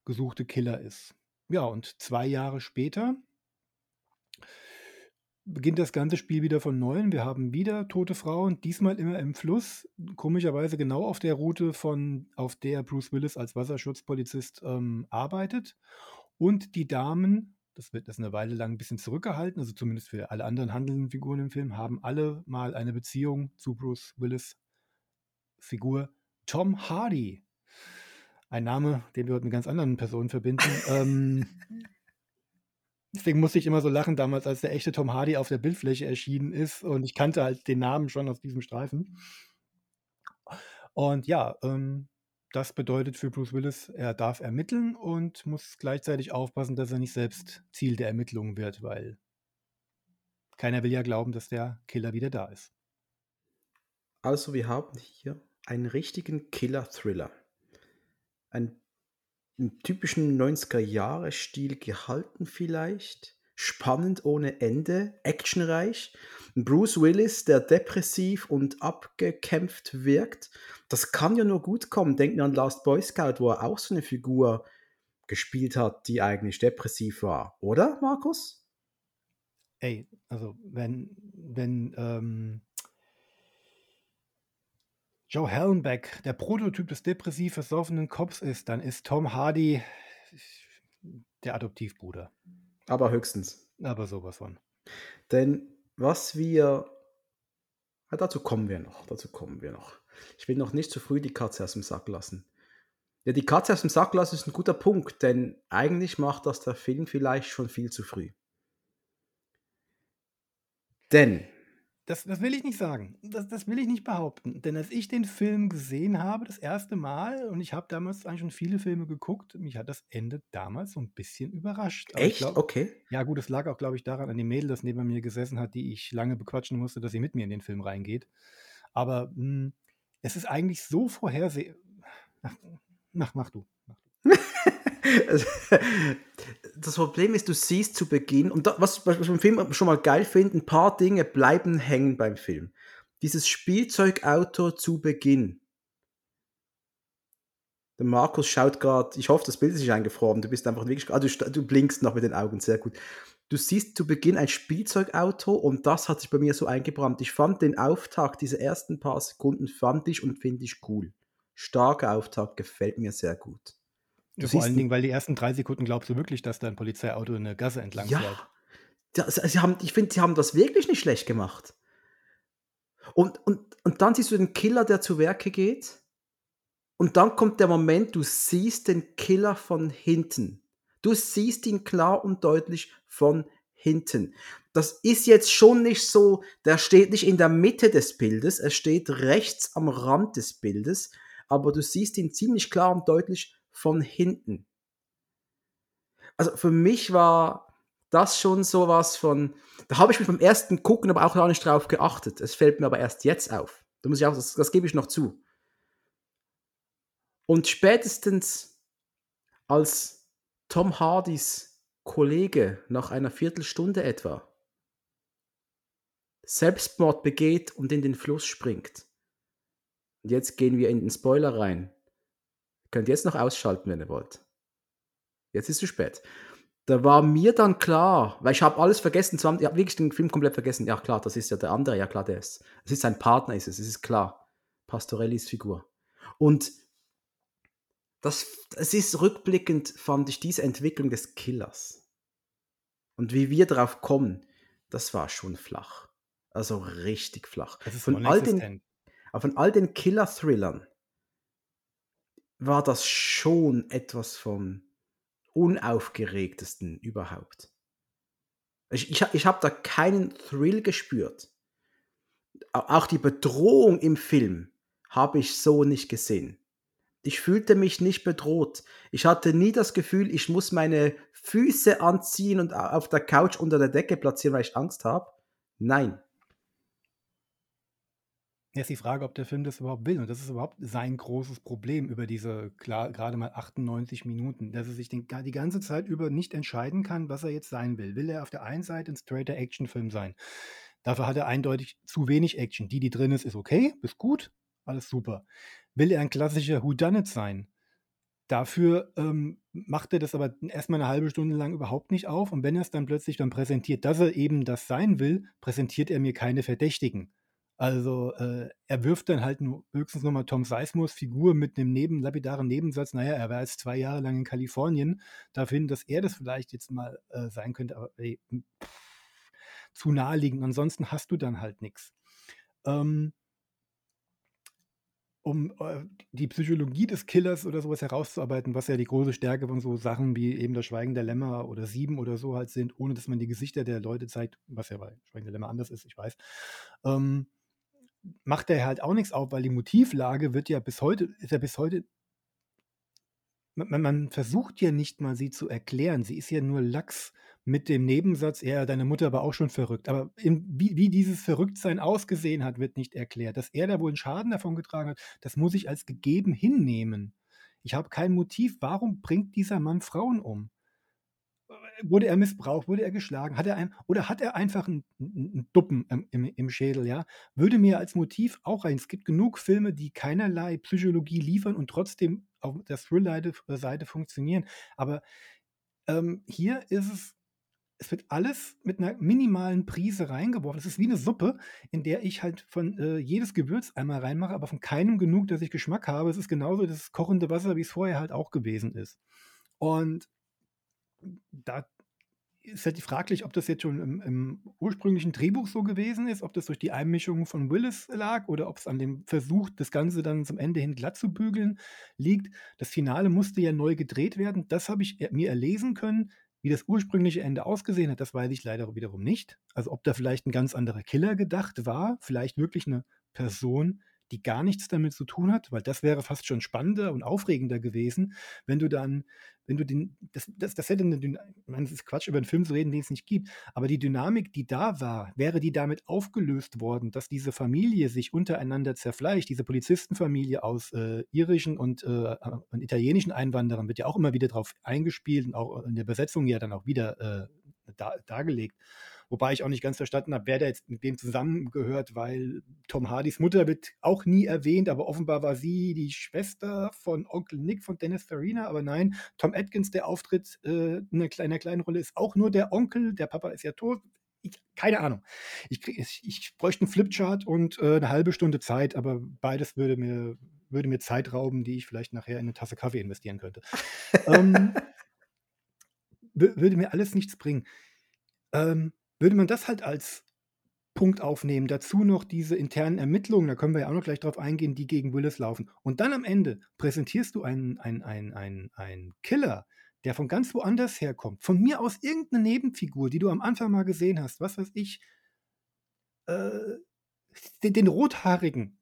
gesuchte Killer ist. Ja, und zwei Jahre später beginnt das ganze Spiel wieder von Neuem. Wir haben wieder tote Frauen, diesmal immer im Fluss. Komischerweise genau auf der Route, von, auf der Bruce Willis als Wasserschutzpolizist ähm, arbeitet. Und die Damen, das wird das eine Weile lang ein bisschen zurückgehalten, also zumindest für alle anderen handelnden Figuren im Film, haben alle mal eine Beziehung zu Bruce Willis Figur Tom Hardy. Ein Name, den wir heute mit ganz anderen Personen verbinden. ähm, Deswegen musste ich immer so lachen damals, als der echte Tom Hardy auf der Bildfläche erschienen ist und ich kannte halt den Namen schon aus diesem Streifen. Und ja, ähm, das bedeutet für Bruce Willis, er darf ermitteln und muss gleichzeitig aufpassen, dass er nicht selbst Ziel der Ermittlungen wird, weil keiner will ja glauben, dass der Killer wieder da ist.
Also wir haben hier einen richtigen Killer-Thriller. Ein im typischen 90er-Jahre-Stil gehalten vielleicht. Spannend ohne Ende, actionreich. Bruce Willis, der depressiv und abgekämpft wirkt. Das kann ja nur gut kommen. Denkt mir an Last Boy Scout, wo er auch so eine Figur gespielt hat, die eigentlich depressiv war. Oder, Markus?
Ey, also wenn, wenn ähm, Joe Hallenbeck der Prototyp des depressiv versoffenen Cops ist, dann ist Tom Hardy der Adoptivbruder.
Aber höchstens.
Aber sowas von.
Denn was wir. Ja, dazu kommen wir noch. Dazu kommen wir noch. Ich will noch nicht zu früh die Katze aus dem Sack lassen. Ja, die Katze aus dem Sack lassen ist ein guter Punkt, denn eigentlich macht das der Film vielleicht schon viel zu früh. Denn
das, das will ich nicht sagen. Das, das will ich nicht behaupten. Denn als ich den Film gesehen habe, das erste Mal, und ich habe damals eigentlich schon viele Filme geguckt, mich hat das Ende damals so ein bisschen überrascht.
Aber Echt? Glaub,
okay. Ja, gut, es lag auch, glaube ich, daran, an die Mädel, das neben mir gesessen hat, die ich lange bequatschen musste, dass sie mit mir in den Film reingeht. Aber mh, hm, es ist eigentlich so vorhersehbar. Mach, mach du. Mach du.
das Problem ist, du siehst zu Beginn, und das, was, was ich im Film schon mal geil finde, ein paar Dinge bleiben hängen beim Film. Dieses Spielzeugauto zu Beginn. Der Markus schaut gerade, ich hoffe, das Bild ist nicht eingefroren, du bist einfach wirklich, ah, du, du blinkst noch mit den Augen, sehr gut. Du siehst zu Beginn ein Spielzeugauto und das hat sich bei mir so eingebrannt. Ich fand den Auftakt, diese ersten paar Sekunden, fand ich und finde ich cool. Starker Auftakt, gefällt mir sehr gut.
Du Vor allen Dingen, weil die ersten drei Sekunden glaubst du wirklich, dass da ein Polizeiauto eine Gasse entlang
ja, fährt. Ja, sie haben, ich finde, sie haben das wirklich nicht schlecht gemacht. Und, und, und dann siehst du den Killer, der zu Werke geht. Und dann kommt der Moment, du siehst den Killer von hinten. Du siehst ihn klar und deutlich von hinten. Das ist jetzt schon nicht so, der steht nicht in der Mitte des Bildes, er steht rechts am Rand des Bildes, aber du siehst ihn ziemlich klar und deutlich von hinten. Also für mich war das schon sowas von, da habe ich mich beim ersten Gucken aber auch gar nicht drauf geachtet. Es fällt mir aber erst jetzt auf. Da muss ich auch, das, das gebe ich noch zu. Und spätestens als Tom Hardys Kollege nach einer Viertelstunde etwa Selbstmord begeht und in den Fluss springt. Und jetzt gehen wir in den Spoiler rein. Könnt jetzt noch ausschalten, wenn ihr wollt. Jetzt ist es spät. Da war mir dann klar, weil ich habe alles vergessen, ich habe wirklich den Film komplett vergessen. Ja klar, das ist ja der andere, ja klar, der ist. Es ist sein Partner, ist es, es ist klar. Pastorellis Figur. Und das, es ist rückblickend, fand ich diese Entwicklung des Killers. Und wie wir drauf kommen, das war schon flach. Also richtig flach. Von all, den, von all den Killer-Thrillern, war das schon etwas vom unaufgeregtesten überhaupt. Ich, ich, ich habe da keinen Thrill gespürt. Auch die Bedrohung im Film habe ich so nicht gesehen. Ich fühlte mich nicht bedroht. Ich hatte nie das Gefühl, ich muss meine Füße anziehen und auf der Couch unter der Decke platzieren, weil ich Angst habe. Nein.
Jetzt die Frage, ob der Film das überhaupt will. Und das ist überhaupt sein großes Problem über diese klar, gerade mal 98 Minuten, dass er sich den, die ganze Zeit über nicht entscheiden kann, was er jetzt sein will. Will er auf der einen Seite ein straighter Actionfilm sein? Dafür hat er eindeutig zu wenig Action. Die, die drin ist, ist okay, ist gut, alles super. Will er ein klassischer Whodunit sein? Dafür ähm, macht er das aber erstmal eine halbe Stunde lang überhaupt nicht auf. Und wenn er es dann plötzlich dann präsentiert, dass er eben das sein will, präsentiert er mir keine Verdächtigen. Also äh, er wirft dann halt höchstens nochmal Tom Seismos Figur mit einem neben, lapidaren Nebensatz, naja, er war jetzt zwei Jahre lang in Kalifornien, dafür hin, dass er das vielleicht jetzt mal äh, sein könnte, aber ey, pff, zu naheliegend. Ansonsten hast du dann halt nichts. Ähm, um äh, die Psychologie des Killers oder sowas herauszuarbeiten, was ja die große Stärke von so Sachen wie eben das Schweigen der Lämmer oder Sieben oder so halt sind, ohne dass man die Gesichter der Leute zeigt, was ja bei Schweigen der Lämmer anders ist, ich weiß, ähm, macht er halt auch nichts auf, weil die Motivlage wird ja bis heute, ist ja bis heute man, man versucht ja nicht mal, sie zu erklären. Sie ist ja nur lax mit dem Nebensatz, ja, deine Mutter war auch schon verrückt. Aber in, wie, wie dieses Verrücktsein ausgesehen hat, wird nicht erklärt. Dass er da wohl einen Schaden davon getragen hat, das muss ich als gegeben hinnehmen. Ich habe kein Motiv. Warum bringt dieser Mann Frauen um? Wurde er missbraucht, wurde er geschlagen, hat er ein, oder hat er einfach einen, einen Duppen im, im, im, Schädel, ja? Würde mir als Motiv auch rein. Es gibt genug Filme, die keinerlei Psychologie liefern und trotzdem auf der Thrill-Seite funktionieren. Aber ähm, hier ist es, es wird alles mit einer minimalen Prise reingeworfen. Es ist wie eine Suppe, in der ich halt von äh, jedes Gewürz einmal reinmache, aber von keinem genug, dass ich Geschmack habe. Es ist genauso das kochende Wasser, wie es vorher halt auch gewesen ist. Und da ist halt fraglich, ob das jetzt schon im, im, ursprünglichen Drehbuch so gewesen ist, ob das durch die Einmischung von Willis lag oder ob es an dem Versuch, das Ganze dann zum Ende hin glatt zu bügeln, liegt. Das Finale musste ja neu gedreht werden. Das habe ich mir erlesen können. Wie das ursprüngliche Ende ausgesehen hat, das weiß ich leider wiederum nicht. Also ob da vielleicht ein ganz anderer Killer gedacht war, vielleicht wirklich eine Person, die gar nichts damit zu tun hat, weil das wäre fast schon spannender und aufregender gewesen, wenn du dann, wenn du den, das, das, das hätte eine Dynamik, ich meine, es ist Quatsch, über einen Film zu reden, den es nicht gibt, aber die Dynamik, die da war, wäre die damit aufgelöst worden, dass diese Familie sich untereinander zerfleischt, diese Polizistenfamilie aus äh, irischen und, äh, und, italienischen Einwanderern wird ja auch immer wieder darauf eingespielt und auch in der Besetzung ja dann auch wieder äh, da, dargelegt. Wobei ich auch nicht ganz verstanden habe, wer da jetzt mit wem zusammengehört, weil Tom Hardys Mutter wird auch nie erwähnt, aber offenbar war sie die Schwester von Onkel Nick von Dennis Farina. Aber nein, Tom Atkins, der auftritt äh, in einer kleinen, kleinen Rolle, ist auch nur der Onkel. Der Papa ist ja tot. Ich, keine Ahnung. Ich, krieg, ich, ich bräuchte einen Flipchart und äh, eine halbe Stunde Zeit, aber beides würde mir, würde mir Zeit rauben, die ich vielleicht nachher in eine Tasse Kaffee investieren könnte. ähm, würde mir alles nichts bringen. Ähm, würde man das halt als Punkt aufnehmen, dazu noch diese internen Ermittlungen, da können wir ja auch noch gleich drauf eingehen, die gegen Willis laufen. Und dann am Ende präsentierst du einen, einen, einen, einen, einen Killer, der von ganz woanders herkommt. Von mir aus irgendeine Nebenfigur, die du am Anfang mal gesehen hast, was weiß ich, äh, den, den Rothaarigen.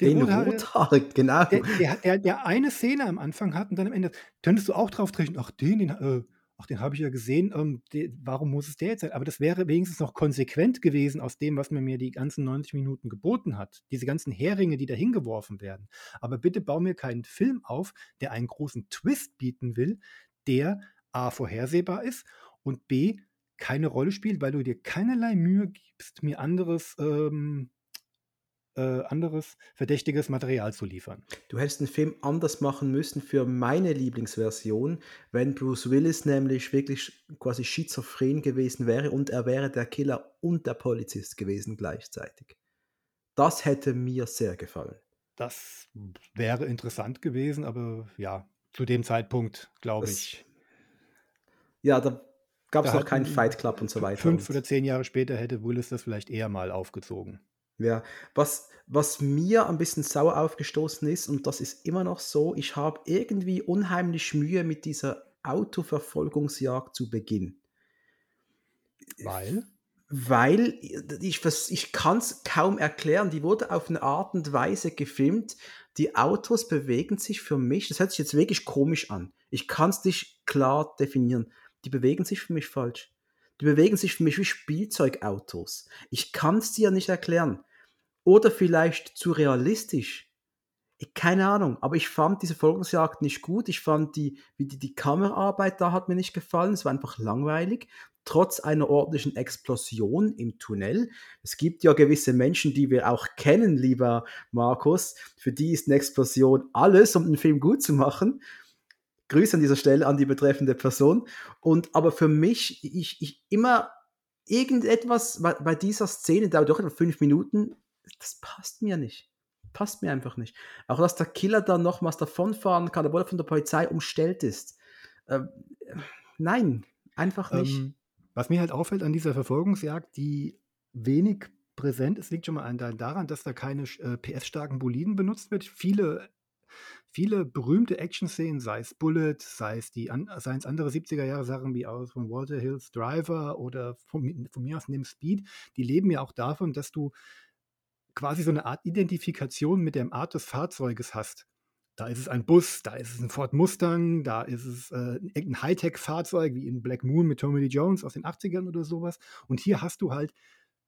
Den, den Rothaarig, genau.
Der, der, der, der, eine Szene am Anfang hat und dann am Ende, könntest du auch drauf treten, ach, den, den, äh, ach, den habe ich ja gesehen, ähm, de, warum muss es der jetzt sein? Aber das wäre wenigstens noch konsequent gewesen aus dem, was man mir die ganzen 90 Minuten geboten hat. Diese ganzen Heringe, die da hingeworfen werden. Aber bitte bau mir keinen Film auf, der einen großen Twist bieten will, der A vorhersehbar ist und B keine Rolle spielt, weil du dir keinerlei Mühe gibst, mir anderes ähm, äh, anderes verdächtiges Material zu liefern.
Du hättest den Film anders machen müssen für meine Lieblingsversion, wenn Bruce Willis nämlich wirklich quasi schizophren gewesen wäre und er wäre der Killer und der Polizist gewesen gleichzeitig. Das hätte mir sehr gefallen.
Das wäre interessant gewesen, aber ja, zu dem Zeitpunkt, glaube ich.
Ja, da gab es noch keinen Fight Club und so weiter.
Fünf oder zehn Jahre später hätte Willis das vielleicht eher mal aufgezogen.
Ja, was, was mir ein bisschen sauer aufgestoßen ist, und das ist immer noch so, ich habe irgendwie unheimlich Mühe mit dieser Autoverfolgungsjagd zu Beginn.
Weil?
Weil ich, ich kann es kaum erklären. Die wurde auf eine Art und Weise gefilmt. Die Autos bewegen sich für mich, das hört sich jetzt wirklich komisch an. Ich kann es nicht klar definieren. Die bewegen sich für mich falsch. Die bewegen sich für mich wie Spielzeugautos. Ich kann es dir nicht erklären. Oder vielleicht zu realistisch. Ich, keine Ahnung, aber ich fand diese Folgungsjagd nicht gut. Ich fand die, wie die, die Kameraarbeit da hat mir nicht gefallen. Es war einfach langweilig. Trotz einer ordentlichen Explosion im Tunnel. Es gibt ja gewisse Menschen, die wir auch kennen, lieber Markus. Für die ist eine Explosion alles, um den Film gut zu machen. Grüße an dieser Stelle an die betreffende Person. Und aber für mich, ich, ich immer irgendetwas bei, bei dieser Szene dauert doch etwa fünf Minuten, das passt mir nicht. Passt mir einfach nicht. Auch dass der Killer dann nochmals davonfahren kann, obwohl er von der Polizei umstellt ist. Ähm, nein, einfach nicht.
Ähm, was mir halt auffällt an dieser Verfolgungsjagd, die wenig präsent ist, liegt schon mal daran, dass da keine äh, PS-starken Boliden benutzt wird. Viele, viele berühmte Action-Szenen, sei es Bullet, sei es die seien es andere 70er-Jahre-Sachen wie aus von Walter Hills Driver oder von, von mir aus Nimm Speed, die leben ja auch davon, dass du quasi so eine Art Identifikation mit der Art des Fahrzeuges hast. Da ist es ein Bus, da ist es ein Ford Mustang, da ist es äh, irgendein Hightech-Fahrzeug wie in Black Moon mit Tommy Lee Jones aus den 80ern oder sowas. Und hier hast du halt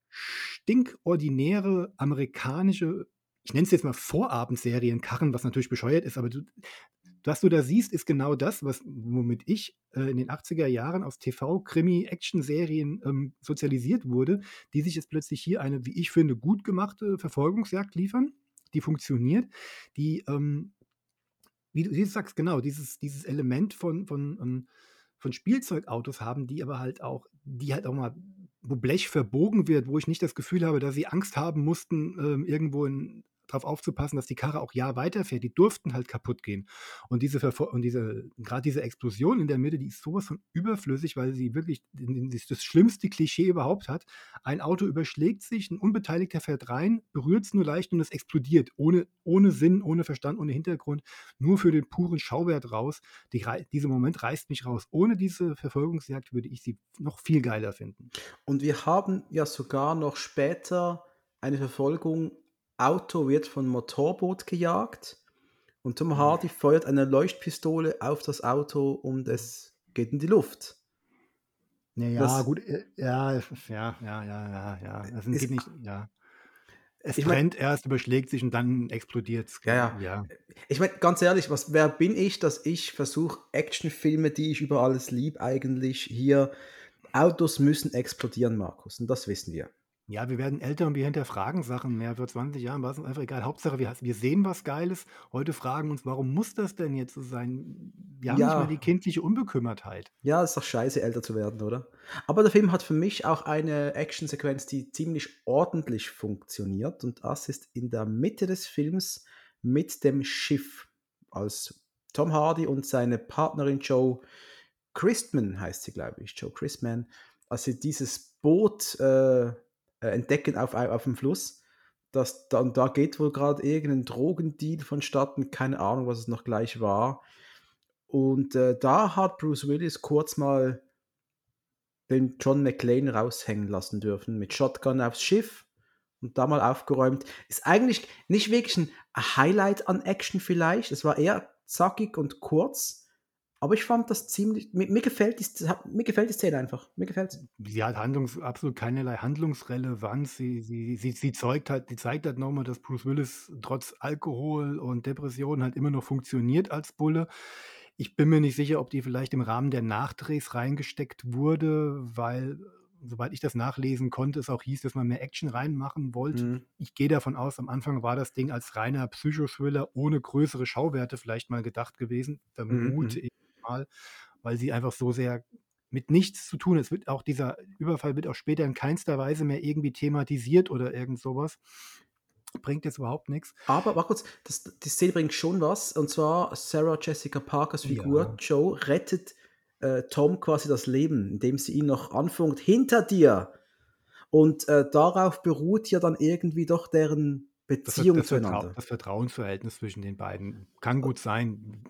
stinkordinäre amerikanische, ich nenne es jetzt mal Vorabendserien-Karren, was natürlich bescheuert ist, aber du, was du da siehst, ist genau das, was, womit ich äh, in den 80er Jahren aus TV-Krimi-Action-Serien ähm, sozialisiert wurde, die sich jetzt plötzlich hier eine, wie ich finde, gut gemachte Verfolgungsjagd liefern, die funktioniert, die ähm, wie du, sagst, genau, dieses, dieses Element von, von, ähm, von Spielzeugautos haben, die aber halt auch, die halt auch mal, wo Blech verbogen wird, wo ich nicht das Gefühl habe, dass sie Angst haben mussten, ähm, irgendwo in darauf aufzupassen, dass die Karre auch ja weiterfährt. Die durften halt kaputt gehen. Und diese und diese, gerade diese Explosion in der Mitte, die ist sowas von überflüssig, weil sie wirklich das schlimmste Klischee überhaupt hat. Ein Auto überschlägt sich, ein Unbeteiligter fährt rein, berührt es nur leicht und es explodiert. Ohne, ohne Sinn, ohne Verstand, ohne Hintergrund. Nur für den puren Schauwert raus. Die, dieser Moment reißt mich raus. Ohne diese Verfolgungsjagd würde ich sie noch viel geiler finden.
Und wir haben ja sogar noch später eine Verfolgung Auto wird von Motorboot gejagt und Tom Hardy feuert eine Leuchtpistole auf das Auto und es geht in die Luft.
Ja, ja, das, gut, äh, ja, ja, ja, ja, ja, ja. Es geht nicht, ja. Es brennt mein, erst, überschlägt sich und dann explodiert es.
Ja, ja, ja. Ich meine, ganz ehrlich, was, wer bin ich, dass ich versuche, Actionfilme, die ich über alles liebe, eigentlich hier, Autos müssen explodieren, Markus, und das wissen wir.
Ja, wir werden älter und wir hinterfragen Sachen mehr. Vor 20 Jahren war es uns einfach egal. Hauptsache, wir, wir sehen was Geiles. Heute fragen uns, warum muss das denn jetzt so sein? Wir haben nicht mehr die kindliche Unbekümmertheit.
Ja, ist doch scheiße, älter zu werden, oder? Aber der Film hat für mich auch eine Actionsequenz, die ziemlich ordentlich funktioniert. Und das ist in der Mitte des Films mit dem Schiff. Als Tom Hardy und seine Partnerin Joe Christman heißt sie, glaube ich, Joe Christman, als sie dieses Boot äh, äh, entdecken auf, auf dem Fluss. Das, dann, da geht wohl gerade irgendein Drogendeal vonstatten, keine Ahnung, was es noch gleich war. Und äh, da hat Bruce Willis kurz mal den John McClane raushängen lassen dürfen, mit Shotgun aufs Schiff und da mal aufgeräumt. Ist eigentlich nicht wirklich ein Highlight an Action vielleicht. Es war eher zackig und kurz, aber ich fand das ziemlich. Mir, mir, gefällt, die, mir gefällt die Szene einfach. Mir gefällt
Sie hat Handlungs, absolut keinerlei Handlungsrelevanz. Sie, sie, sie, sie zeugt halt, die zeigt halt nochmal, dass Bruce Willis trotz Alkohol und Depressionen halt immer noch funktioniert als Bulle. Ich bin mir nicht sicher, ob die vielleicht im Rahmen der Nachdrehs reingesteckt wurde, weil, soweit ich das nachlesen konnte, es auch hieß, dass man mehr Action reinmachen wollte. Mhm. Ich gehe davon aus, am Anfang war das Ding als reiner Psychothriller ohne größere Schauwerte vielleicht mal gedacht gewesen. Vermute mhm. ich Mal, weil sie einfach so sehr mit nichts zu tun. Es wird auch dieser Überfall wird auch später in keinster Weise mehr irgendwie thematisiert oder irgend sowas. Bringt jetzt überhaupt nichts.
Aber warte kurz, das, die Szene bringt schon was. Und zwar Sarah Jessica Parkers Figur ja. Joe rettet äh, Tom quasi das Leben, indem sie ihn noch anfunkt, hinter dir. Und äh, darauf beruht ja dann irgendwie doch deren Beziehung
das,
das zueinander.
das Vertrauensverhältnis zwischen den beiden kann gut sein.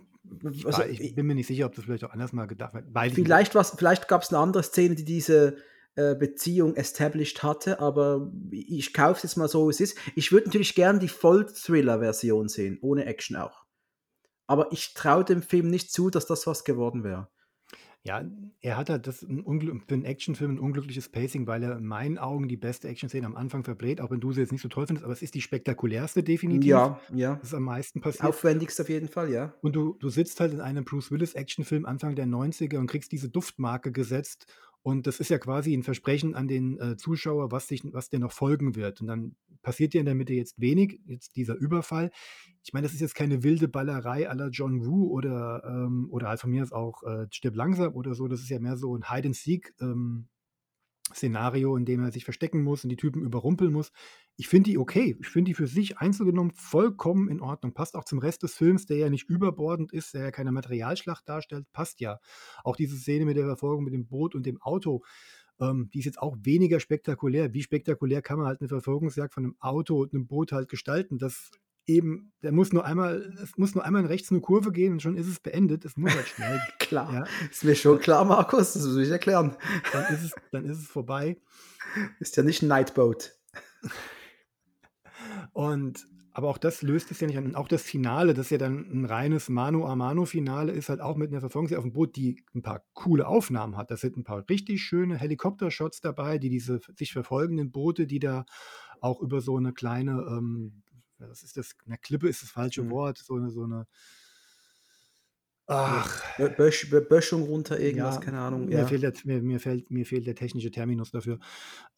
Also, ich bin mir nicht sicher, ob das vielleicht auch anders mal gedacht wird.
Vielleicht, vielleicht gab es eine andere Szene, die diese äh, Beziehung established hatte, aber ich kaufe es jetzt mal so, wie es ist. Ich würde natürlich gerne die Voll-Thriller-Version sehen, ohne Action auch. Aber ich traue dem Film nicht zu, dass das was geworden wäre.
Ja, er hat halt das ein für einen Actionfilm ein unglückliches Pacing, weil er in meinen Augen die beste Action-Szene am Anfang verbläht, auch wenn du sie jetzt nicht so toll findest, aber es ist die spektakulärste definitiv.
Ja, ja.
Das ist am meisten passiert.
Aufwendigst auf jeden Fall, ja.
Und du, du sitzt halt in einem Bruce Willis Actionfilm Anfang der 90er und kriegst diese Duftmarke gesetzt Und das ist ja quasi ein Versprechen an den äh, Zuschauer, was, sich, was dir noch folgen wird. Und dann passiert dir in der Mitte jetzt wenig, jetzt dieser Überfall. Ich meine, das ist jetzt keine wilde Ballerei aller John Woo oder, ähm, oder halt von mir aus auch äh, Stirb langsam oder so. Das ist ja mehr so ein Hide-and-Seek. Ähm, Szenario, in dem er sich verstecken muss und die Typen überrumpeln muss. Ich finde die okay. Ich finde die für sich einzelgenommen vollkommen in Ordnung. Passt auch zum Rest des Films, der ja nicht überbordend ist, der ja keine Materialschlacht darstellt. Passt ja. Auch diese Szene mit der Verfolgung mit dem Boot und dem Auto, ähm, die ist jetzt auch weniger spektakulär. Wie spektakulär kann man halt eine Verfolgungsjagd von einem Auto und einem Boot halt gestalten? Das eben, der muss nur einmal, es muss nur einmal rechts eine Kurve gehen und schon ist es beendet. Es muss halt schnell.
klar. Ja. Ist mir schon klar, Markus, das muss ich erklären.
Dann ist es, dann ist es vorbei.
Ist ja nicht ein Nightboat.
Und aber auch das löst es ja nicht an. Und auch das Finale, das ja dann ein reines Mano a Mano-Finale ist, halt auch mit einer Verfolgungsjagd auf dem Boot, die ein paar coole Aufnahmen hat. Da sind ein paar richtig schöne Helikoptershots dabei, die diese sich verfolgenden Boote, die da auch über so eine kleine ähm, was ist das? Eine Klippe ist das falsche mhm. Wort, so eine, so eine
Ach. Bösch, Böschung runter, irgendwas, ja, keine Ahnung.
Mir, fehlt der, mir, mir, fällt, mir fehlt der technische Terminus dafür.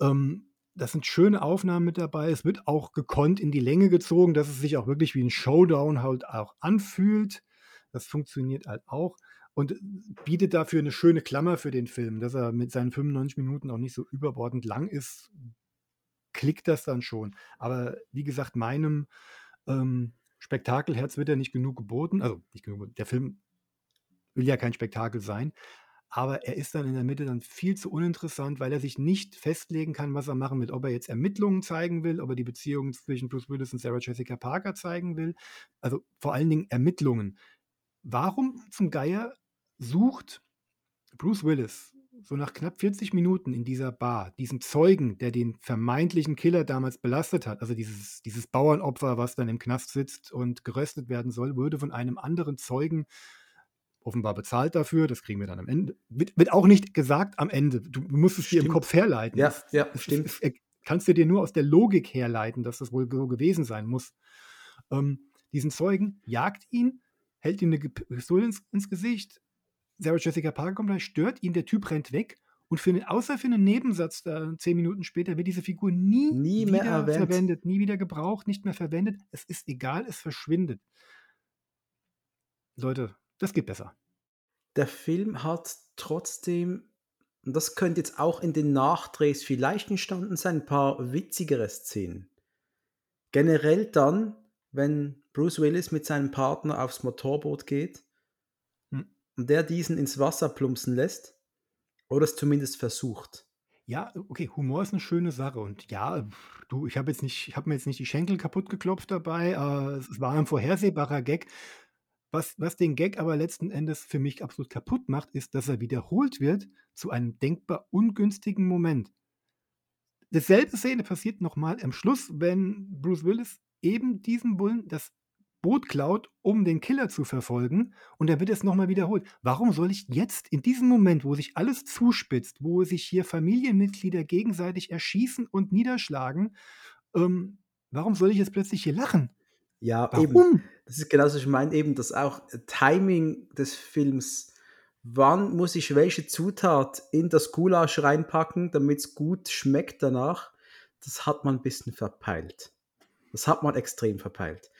Ähm, das sind schöne Aufnahmen mit dabei. Es wird auch gekonnt in die Länge gezogen, dass es sich auch wirklich wie ein Showdown halt auch anfühlt. Das funktioniert halt auch und bietet dafür eine schöne Klammer für den Film, dass er mit seinen 95 Minuten auch nicht so überbordend lang ist, klickt das dann schon. Aber wie gesagt, meinem ähm, Spektakelherz wird ja nicht genug geboten. Also nicht genug, der Film will ja kein Spektakel sein. Aber er ist dann in der Mitte dann viel zu uninteressant, weil er sich nicht festlegen kann, was er machen will. Ob er jetzt Ermittlungen zeigen will, ob er die Beziehung zwischen Bruce Willis und Sarah Jessica Parker zeigen will. Also vor allen Dingen Ermittlungen. Warum zum Geier sucht Bruce Willis so nach knapp 40 Minuten in dieser Bar, diesen Zeugen, der den vermeintlichen Killer damals belastet hat, also dieses, dieses Bauernopfer, was dann im Knast sitzt und geröstet werden soll, würde von einem anderen Zeugen offenbar bezahlt dafür, das kriegen wir dann am Ende. Wird, wird auch nicht gesagt am Ende. Du musst es stimmt. dir im Kopf herleiten.
Ja, ja das, stimmt. Das,
kannst du dir nur aus der Logik herleiten, dass das wohl so gewesen sein muss. Ähm, diesen Zeugen jagt ihn, hält ihm eine Pistole ins, ins Gesicht, Sarah Jessica Parker kommt rein, stört ihn, der Typ rennt weg. Und für, außer für einen Nebensatz da zehn Minuten später wird diese Figur nie, nie mehr erwähnt. verwendet, nie wieder gebraucht, nicht mehr verwendet. Es ist egal, es verschwindet. Leute, das geht besser.
Der Film hat trotzdem, und das könnte jetzt auch in den Nachdrehs vielleicht entstanden sein, ein paar witzigere Szenen. Generell dann, wenn Bruce Willis mit seinem Partner aufs Motorboot geht und der diesen ins Wasser plumpsen lässt oder es zumindest versucht.
Ja, okay, Humor ist eine schöne Sache und ja, du, ich habe jetzt nicht, ich habe mir jetzt nicht die Schenkel kaputt geklopft dabei. Äh, es war ein vorhersehbarer Gag. Was, was den Gag aber letzten Endes für mich absolut kaputt macht, ist, dass er wiederholt wird zu einem denkbar ungünstigen Moment. Dasselbe Szene passiert nochmal am Schluss, wenn Bruce Willis eben diesem Bullen das Boot klaut, um den Killer zu verfolgen und dann wird es nochmal wiederholt. Warum soll ich jetzt in diesem Moment, wo sich alles zuspitzt, wo sich hier Familienmitglieder gegenseitig erschießen und niederschlagen, ähm, warum soll ich jetzt plötzlich hier lachen?
Ja, warum? eben. Das ist genauso, ich meine eben, dass auch Timing des Films, wann muss ich welche Zutat in das Gulasch reinpacken, damit es gut schmeckt danach, das hat man ein bisschen verpeilt. Das hat man extrem verpeilt.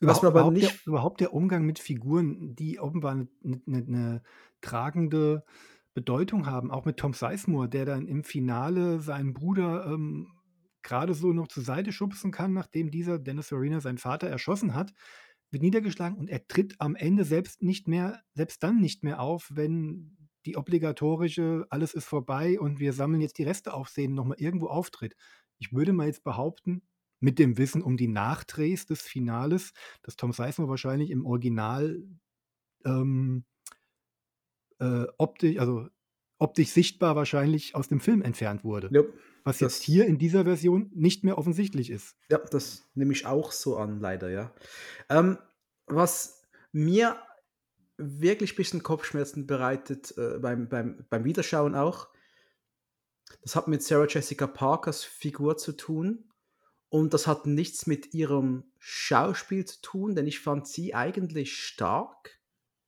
Was man aber überhaupt, nicht der, überhaupt der Umgang mit Figuren, die offenbar eine, eine, eine tragende Bedeutung haben, auch mit Tom Sizemore, der dann im Finale seinen Bruder ähm, gerade so noch zur Seite schubsen kann, nachdem dieser Dennis Farina seinen Vater erschossen hat, wird niedergeschlagen und er tritt am Ende selbst nicht mehr, selbst dann nicht mehr auf, wenn die obligatorische alles ist vorbei und wir sammeln jetzt die Reste auf Szenen nochmal irgendwo auftritt. Ich würde mal jetzt behaupten, mit dem Wissen um die Nachdrehs des Finales, dass Tom Sizemore wahrscheinlich im Original ähm, äh, optisch, also optisch sichtbar wahrscheinlich aus dem Film entfernt wurde. Ja, was jetzt hier in dieser Version nicht mehr offensichtlich ist.
Ja, das nehme ich auch so an, leider, ja. Ähm, was mir wirklich ein bisschen Kopfschmerzen bereitet äh, beim, beim, beim Wiederschauen auch, das hat mit Sarah Jessica Parkers Figur zu tun. Und das hat nichts mit ihrem Schauspiel zu tun, denn ich fand sie eigentlich stark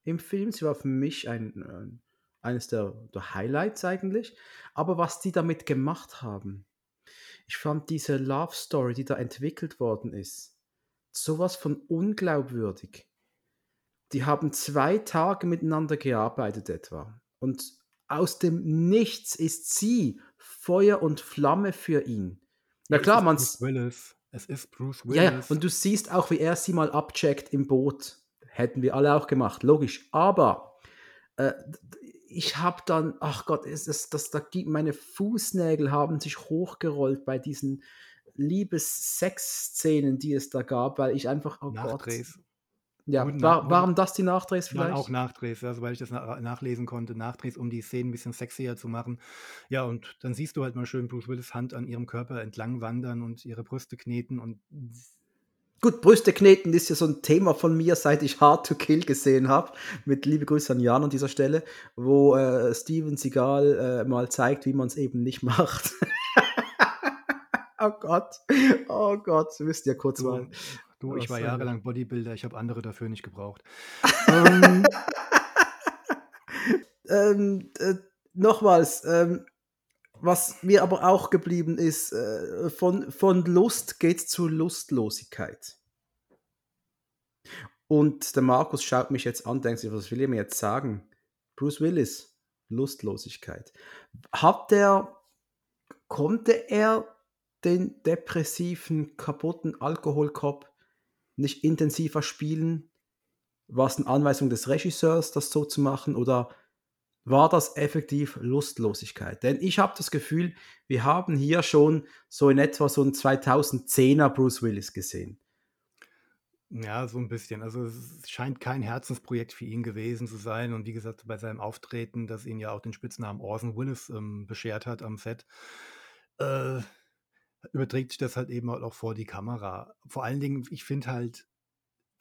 im Film. Sie war für mich ein, eines der, der Highlights eigentlich. Aber was die damit gemacht haben, ich fand diese Love Story, die da entwickelt worden ist, sowas von unglaubwürdig. Die haben zwei Tage miteinander gearbeitet etwa. Und aus dem Nichts ist sie Feuer und Flamme für ihn. Na
Ja, es
klar,
ist Bruce. Willis. Es ist Bruce
Ja, ja,
Willis.
und du siehst auch, wie er sie mal abcheckt im Boot. Hätten wir alle auch gemacht, logisch. Aber äh, ich habe dann, ach Gott, es ist, das, da meine Fußnägel haben sich hochgerollt bei diesen Liebes-Sex-Szenen, die es da gab, weil ich einfach, oh Gott. Ja, war, waren das die Nachdrehs
Waren
vielleicht?
auch Nachdrehs, ja, soweit ich das na nachlesen konnte. Nachdrehs, um die Szenen ein bisschen sexier zu machen. Ja, und dann siehst du halt mal schön Bruce Willis Hand an ihrem Körper entlang wandern und ihre Brüste kneten und
Gut, Brüste kneten ist ja so ein Thema von mir, seit ich Hard to Kill gesehen habe. Mit liebe Grüße an Jan an dieser Stelle, wo äh, Steven Seagal äh, mal zeigt, wie man es eben nicht macht. oh Gott, oh Gott, wisst ihr kurz
du,
mal.
Du, ich war jahrelang Bodybuilder, ich habe andere dafür nicht gebraucht. ähm,
Ähm, äh, nochmals, ähm, was mir aber auch geblieben ist, äh, von, von Lust geht's zu Lustlosigkeit. Und der Markus schaut mich jetzt an, denkt sich, was will er mir jetzt sagen? Bruce Willis, Lustlosigkeit. Hat der, konnte er den depressiven, kaputten Alkoholkopf nicht intensiver spielen? War es eine Anweisung des Regisseurs, das so zu machen? Oder war das effektiv Lustlosigkeit? Denn ich habe das Gefühl, wir haben hier schon so in etwa so einen 2010er Bruce Willis gesehen.
ja, so ein bisschen. Also es scheint kein Herzensprojekt für ihn gewesen zu sein. Und wie gesagt, bei seinem Auftreten, das ihn ja auch den Spitznamen Orson Willis ähm, beschert hat am Set, äh, überträgt sich das halt eben auch vor die Kamera. Vor allen Dingen, ich finde halt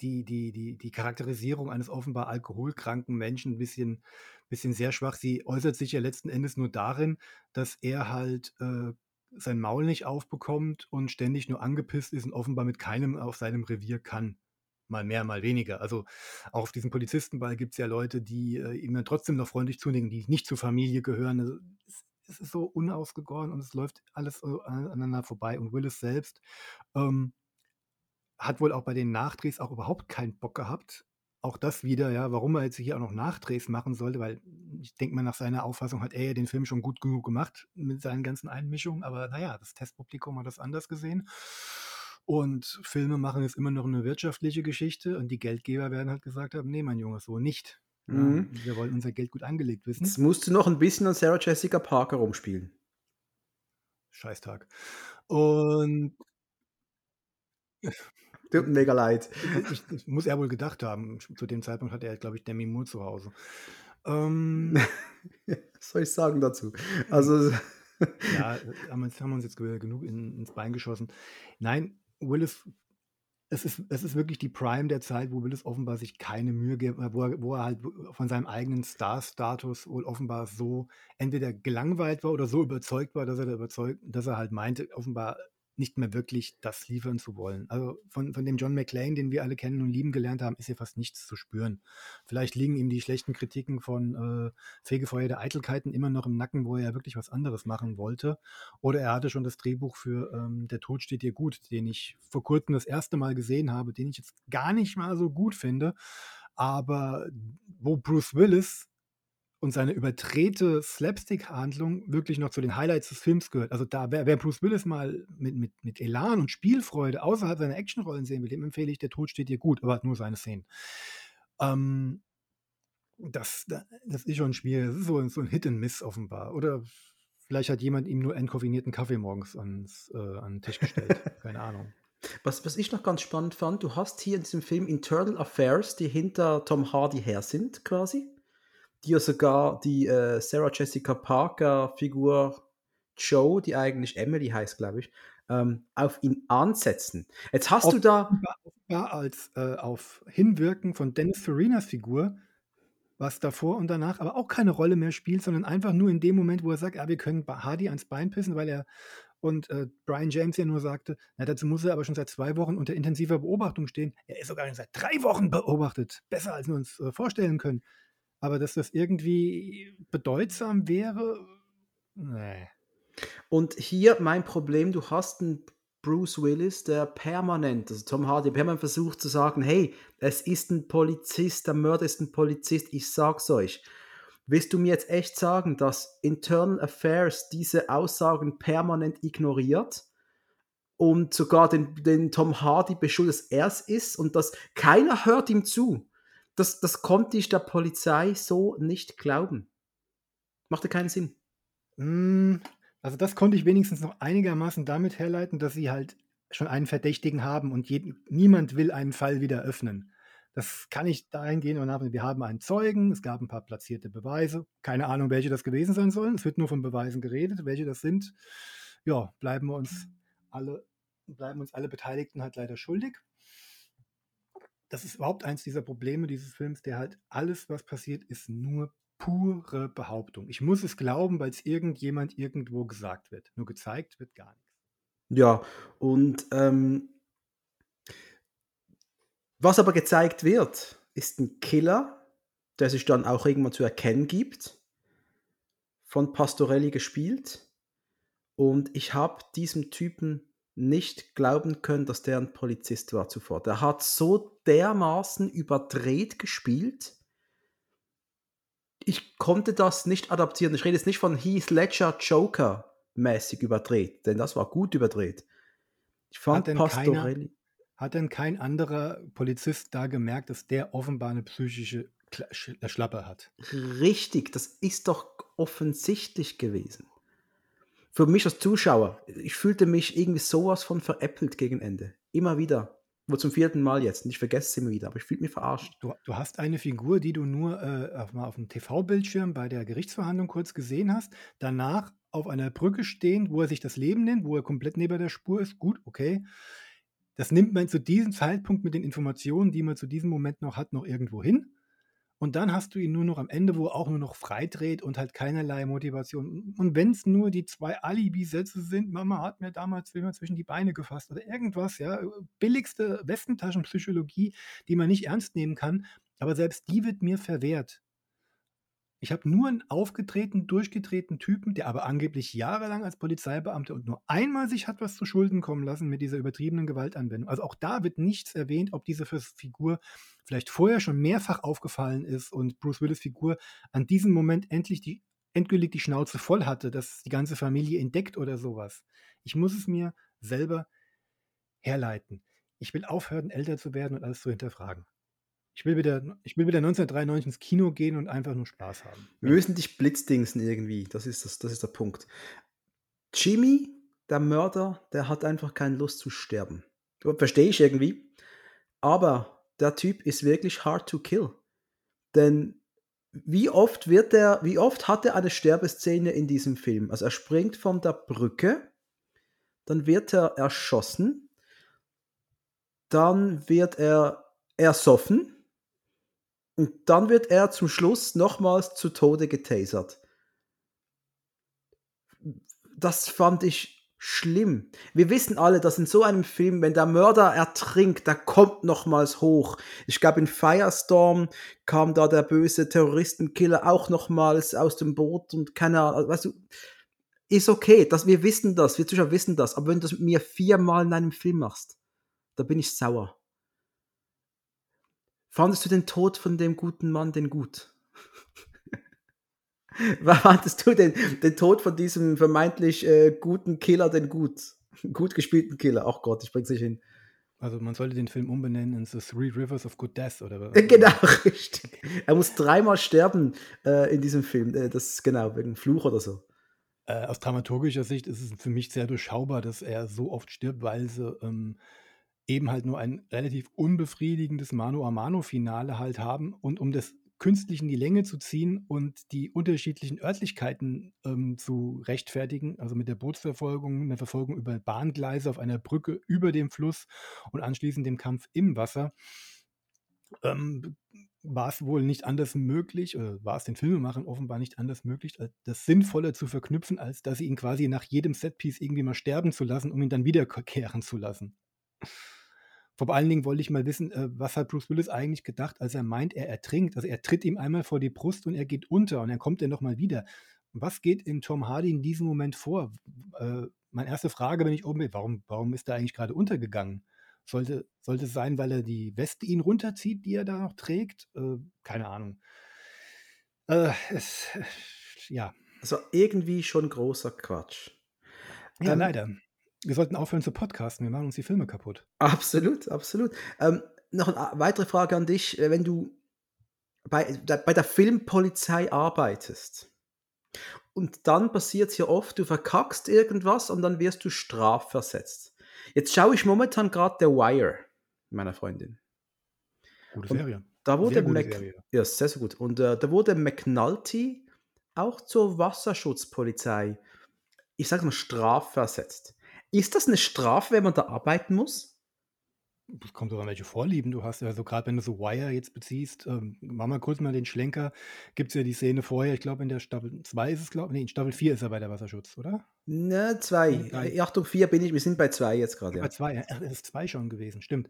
die, die, die, die Charakterisierung eines offenbar alkoholkranken Menschen ein bisschen, bisschen sehr schwach. Sie äußert sich ja letzten Endes nur darin, dass er halt äh, sein Maul nicht aufbekommt und ständig nur angepisst ist und offenbar mit keinem auf seinem Revier kann. Mal mehr, mal weniger. Also auch auf diesem Polizistenball gibt es ja Leute, die äh, ihm dann trotzdem noch freundlich zunicken, die nicht zur Familie gehören. Also, es, es ist so unausgegoren und es läuft alles so aneinander vorbei. Und Willis selbst ähm, hat wohl auch bei den Nachdrehs auch überhaupt keinen Bock gehabt. Auch das wieder, ja, warum er jetzt hier auch noch Nachdrehs machen sollte, weil ich denke mal, nach seiner Auffassung hat er ja den Film schon gut genug gemacht mit seinen ganzen Einmischungen, aber naja, das Testpublikum hat das anders gesehen. Und Filme machen ist immer noch eine wirtschaftliche Geschichte und die Geldgeber werden halt gesagt haben, nee, mein Junge, so nicht. Ja,
Mhm.
wir wollen unser Geld gut angelegt wissen.
Jetzt musst du noch ein bisschen an Sarah Jessica Parker rumspielen.
Scheißtag. Und
Tut mir mega leid.
ich muss er wohl gedacht haben. Zu dem Zeitpunkt hatte er, glaube ich, Demi Moore zu Hause. Ähm,
Was soll ich sagen dazu? Also,
ja, haben wir, uns- haben wir uns jetzt ge- genug in, ins Bein geschossen. Nein, Willis, es ist, es ist wirklich die Prime der Zeit, wo Willis offenbar sich keine Mühe gibt, wo er, wo er halt von seinem eigenen Star-Status wohl offenbar so entweder gelangweilt war oder so überzeugt war, dass er da überzeugt, dass er halt meinte, offenbar nicht mehr wirklich das liefern zu wollen. Also von, von dem John McClane, den wir alle kennen und lieben gelernt haben, ist hier fast nichts zu spüren. Vielleicht liegen ihm die schlechten Kritiken von äh, Fegefeuer der Eitelkeiten immer noch im Nacken, wo er ja wirklich was anderes machen wollte. Oder er hatte schon das Drehbuch für ähm, Der Tod steht dir gut, den ich vor kurzem das erste Mal gesehen habe, den ich jetzt gar nicht mal so gut finde. Aber wo Bruce Willis und seine überdrehte Slapstick-Handlung wirklich noch zu den Highlights des Films gehört. Also da, wer, wer Bruce Willis mal mit, mit, mit Elan und Spielfreude außerhalb seiner Actionrollen sehen will, dem empfehle ich, der Tod steht dir gut, aber hat nur seine Szenen. Ähm, das, das ist schon schwierig. Das ist so, so ein Hit and Miss offenbar. Oder vielleicht hat jemand ihm nur entkoffinierten Kaffee morgens ans, äh, an den Tisch gestellt. Keine Ahnung.
was, was ich noch ganz spannend fand, du hast hier in diesem Film Internal Affairs, die hinter Tom Hardy her sind, quasi. Die ja sogar die äh, Sarah Jessica Parker Figur Joe, die eigentlich Emily heißt, glaube ich, ähm, auf ihn ansetzen. Jetzt hast du da.
Offenbar, als äh, auf Hinwirken von Dennis Farinas Figur, was davor und danach aber auch keine Rolle mehr spielt, sondern einfach nur in dem Moment, wo er sagt, ja, wir können Hardy ans Bein pissen, weil er und äh, Brian James ja nur sagte, na, dazu muss er aber schon seit zwei Wochen unter intensiver Beobachtung stehen. Er ist sogar schon seit drei Wochen beobachtet. Besser, als wir uns äh, vorstellen können. Aber dass das irgendwie bedeutsam wäre, ne.
Und hier mein Problem, du hast 'n Bruce Willis, der permanent also Tom Hardy permanent versucht zu sagen: „Hey, es ist 'n Polizist, der Mörder ist 'n Polizist, ich sage es euch.“ Willst du mir jetzt echt sagen, dass Internal Affairs diese Aussagen permanent ignoriert und sogar den den Tom Hardy beschuldigt, dass er's ist und dass keiner hört ihm zu? Das das konnte ich der Polizei so nicht glauben. Machte keinen Sinn.
Hm, also das konnte ich wenigstens noch einigermaßen damit herleiten, dass sie halt schon einen Verdächtigen haben und jeden niemand will einen Fall wieder öffnen. Das kann ich dahingehend nur nachvollziehen. Wir haben einen Zeugen, es gab ein paar platzierte Beweise. Keine Ahnung, welche das gewesen sein sollen. Es wird nur von Beweisen geredet. Welche das sind, ja, bleiben wir uns alle bleiben uns alle Beteiligten halt leider schuldig. Das ist überhaupt eins dieser Probleme dieses Films, der halt alles, was passiert, ist nur pure Behauptung. Ich muss es glauben, weil es irgendjemand irgendwo gesagt wird. Nur gezeigt wird gar nichts.
Ja, und, ähm was aber gezeigt wird, ist 'n Killer, der sich dann auch irgendwann zu erkennen gibt, von Pastorelli gespielt. Und ich habe diesem Typen nicht glauben können, dass der 'n Polizist war zuvor. Der hat so dermaßen überdreht gespielt ich konnte das nicht adaptieren. Ich rede jetzt nicht von Heath Ledger Joker-mäßig überdreht, denn das war gut überdreht. Ich
Hat
fand
denn keiner
Pastorelli
hat denn kein anderer Polizist da gemerkt, dass der offenbar 'ne psychische Schlappe hat?
Richtig, das ist doch offensichtlich gewesen. Für mich als Zuschauer, ich fühlte mich irgendwie so was von veräppelt gegen Ende. Immer wieder. Wohl zum 4. Mal jetzt und ich vergesse es immer wieder, aber ich fühle mich verarscht.
Du du hast eine Figur, die du nur, äh, auf mal auf'm TV-Bildschirm bei der Gerichtsverhandlung kurz gesehen hast, danach auf einer Brücke stehend, wo er sich das Leben nimmt, wo er komplett neben der Spur ist. Gut, okay. Das nimmt man zu diesem Zeitpunkt mit den Informationen, die man zu diesem Moment noch hat, noch irgendwo hin. Und dann hast du ihn nur noch am Ende, wo er auch nur noch freidreht und halt keinerlei Motivation. Und wenn's nur die 2 Alibi-Sätze sind: „Mama hat mir damals immer zwischen die Beine gefasst“ oder irgendwas, ja, äh, billigste Westentaschenpsychologie, die man nicht ernst nehmen kann, aber selbst die wird mir verwehrt. Ich habe nur 'n aufgedrehten, durchgedrehten Typen, der aber angeblich jahrelang als Polizeibeamter und nur einmal sich hat was zu Schulden kommen lassen mit dieser übertriebenen Gewaltanwendung. Also, auch da wird nichts erwähnt, ob diese Figur vielleicht vorher schon mehrfach aufgefallen ist und Bruce Willis Figur an diesem Moment endlich die endgültig die Schnauze voll hatte, dass die ganze Familie entdeckt oder so was. Ich muss es mir selber herleiten. Ich will aufhören, älter zu werden und alles zu hinterfragen. Ich will wieder ich will wieder 1993 ins Kino gehen und einfach nur Spaß haben.
Wir müssen dich blitzdingsen irgendwie. Das ist das das ist der Punkt. Jimmy, der Mörder, der hat einfach keine Lust zu sterben. Verstehe ich irgendwie. Aber der Typ ist wirklich hard to kill. Denn wie oft wird er wie oft hat er eine Sterbeszene in diesem Film? Also, er springt von der Brücke, dann wird er erschossen dann wird er ersoffen und dann wird er zum Schluss nochmals zu Tode getasert. Das fand ich schlimm. Wir wissen alle, dass in so einem Film, wenn der Mörder ertrinkt, der kommt nochmals hoch. Ich glaube, in Firestorm kam da der böse Terroristenkiller auch nochmals aus dem Boot und keine Ahnung, weißt du ist okay, das wir wissen das, wir Zuschauer wissen das, aber wenn du das mit mir viermal in einem Film machst, da bin ich sauer. Fandest du den Tod von dem guten Mann denn gut? Fandest du den den Tod von diesem vermeintlich, äh, guten Killer denn gut? Gut gespielten Killer. Ach Gott, ich bringe es nicht hin.
Also, man sollte den Film umbenennen in „The Three Rivers of Good Death“ oder wa
Äh, genau, richtig. Er muss dreimal sterben, äh, in diesem Film. Äh, das genau, wegen Fluch oder so.
Äh, aus dramaturgischer Sicht ist es für mich sehr durchschaubar, dass er so oft stirbt, weil sie, ähm, eben halt nur ein relativ unbefriedigendes Mano-a-Mano-Finale halt haben und um das künstlich in die Länge zu ziehen und die unterschiedlichen Örtlichkeiten, ähm, zu rechtfertigen, also mit der Bootsverfolgung, 'ne Verfolgung über Bahngleise auf einer Brücke über dem Fluss und anschließend dem Kampf im Wasser, ähm, war es wohl nicht anders möglich oder war es den Filmemachern offenbar nicht anders möglich, als das sinnvoller zu verknüpfen, als dass sie ihn quasi nach jedem Setpiece irgendwie mal sterben zu lassen, um ihn dann wiederkehren zu lassen. Vor allen Dingen wollte ich mal wissen, äh, was hat Bruce Willis eigentlich gedacht, als er meint, er ertrinkt. Also er tritt ihm einmal vor die Brust und er geht unter und dann kommt er nochmal wieder. Was geht in Tom Hardy in diesem Moment vor? Äh, meine erste Frage, wenn ich oben bin, warum, warum ist er eigentlich gerade untergegangen? Sollte, sollte es sein, weil er die Weste ihn runterzieht, die er da noch trägt? Äh, keine Ahnung. Äh, es, ja.
Also irgendwie schon großer Quatsch.
Ja, ähm, leider. Wir sollten aufhören zu podcasten, wir machen uns die Filme kaputt.
Absolut, absolut. Ähm, noch eine weitere Frage an dich. Äh, wenn du bei, bei der Filmpolizei arbeitest und dann passiert es ja oft, du verkackst irgendwas und dann wirst du strafversetzt. Jetzt schaue ich momentan gerade The Wire, meiner Freundin.
Gute Serie.
Da wurde Mac Serie. Ja, sehr, sehr gut. Und äh, da wurde McNulty auch zur Wasserschutzpolizei, ich sage mal, strafversetzt. Ist das eine Strafe, wenn man da arbeiten muss?
Es kommt an, welche Vorlieben du hast. Also gerade wenn du so Wire jetzt beziehst, ähm, machen wir kurz mal den Schlenker. Gibt es ja die Szene vorher, ich glaube in der Staffel 2 ist es, glaube ich, nee, in Staffel 4 ist er bei der Wasserschutz, oder?
Ne, 2. Äh, Achtung, 4 bin ich, wir sind bei 2 jetzt gerade.
Ja. Bei 2, ja, das ist 2 schon gewesen, stimmt.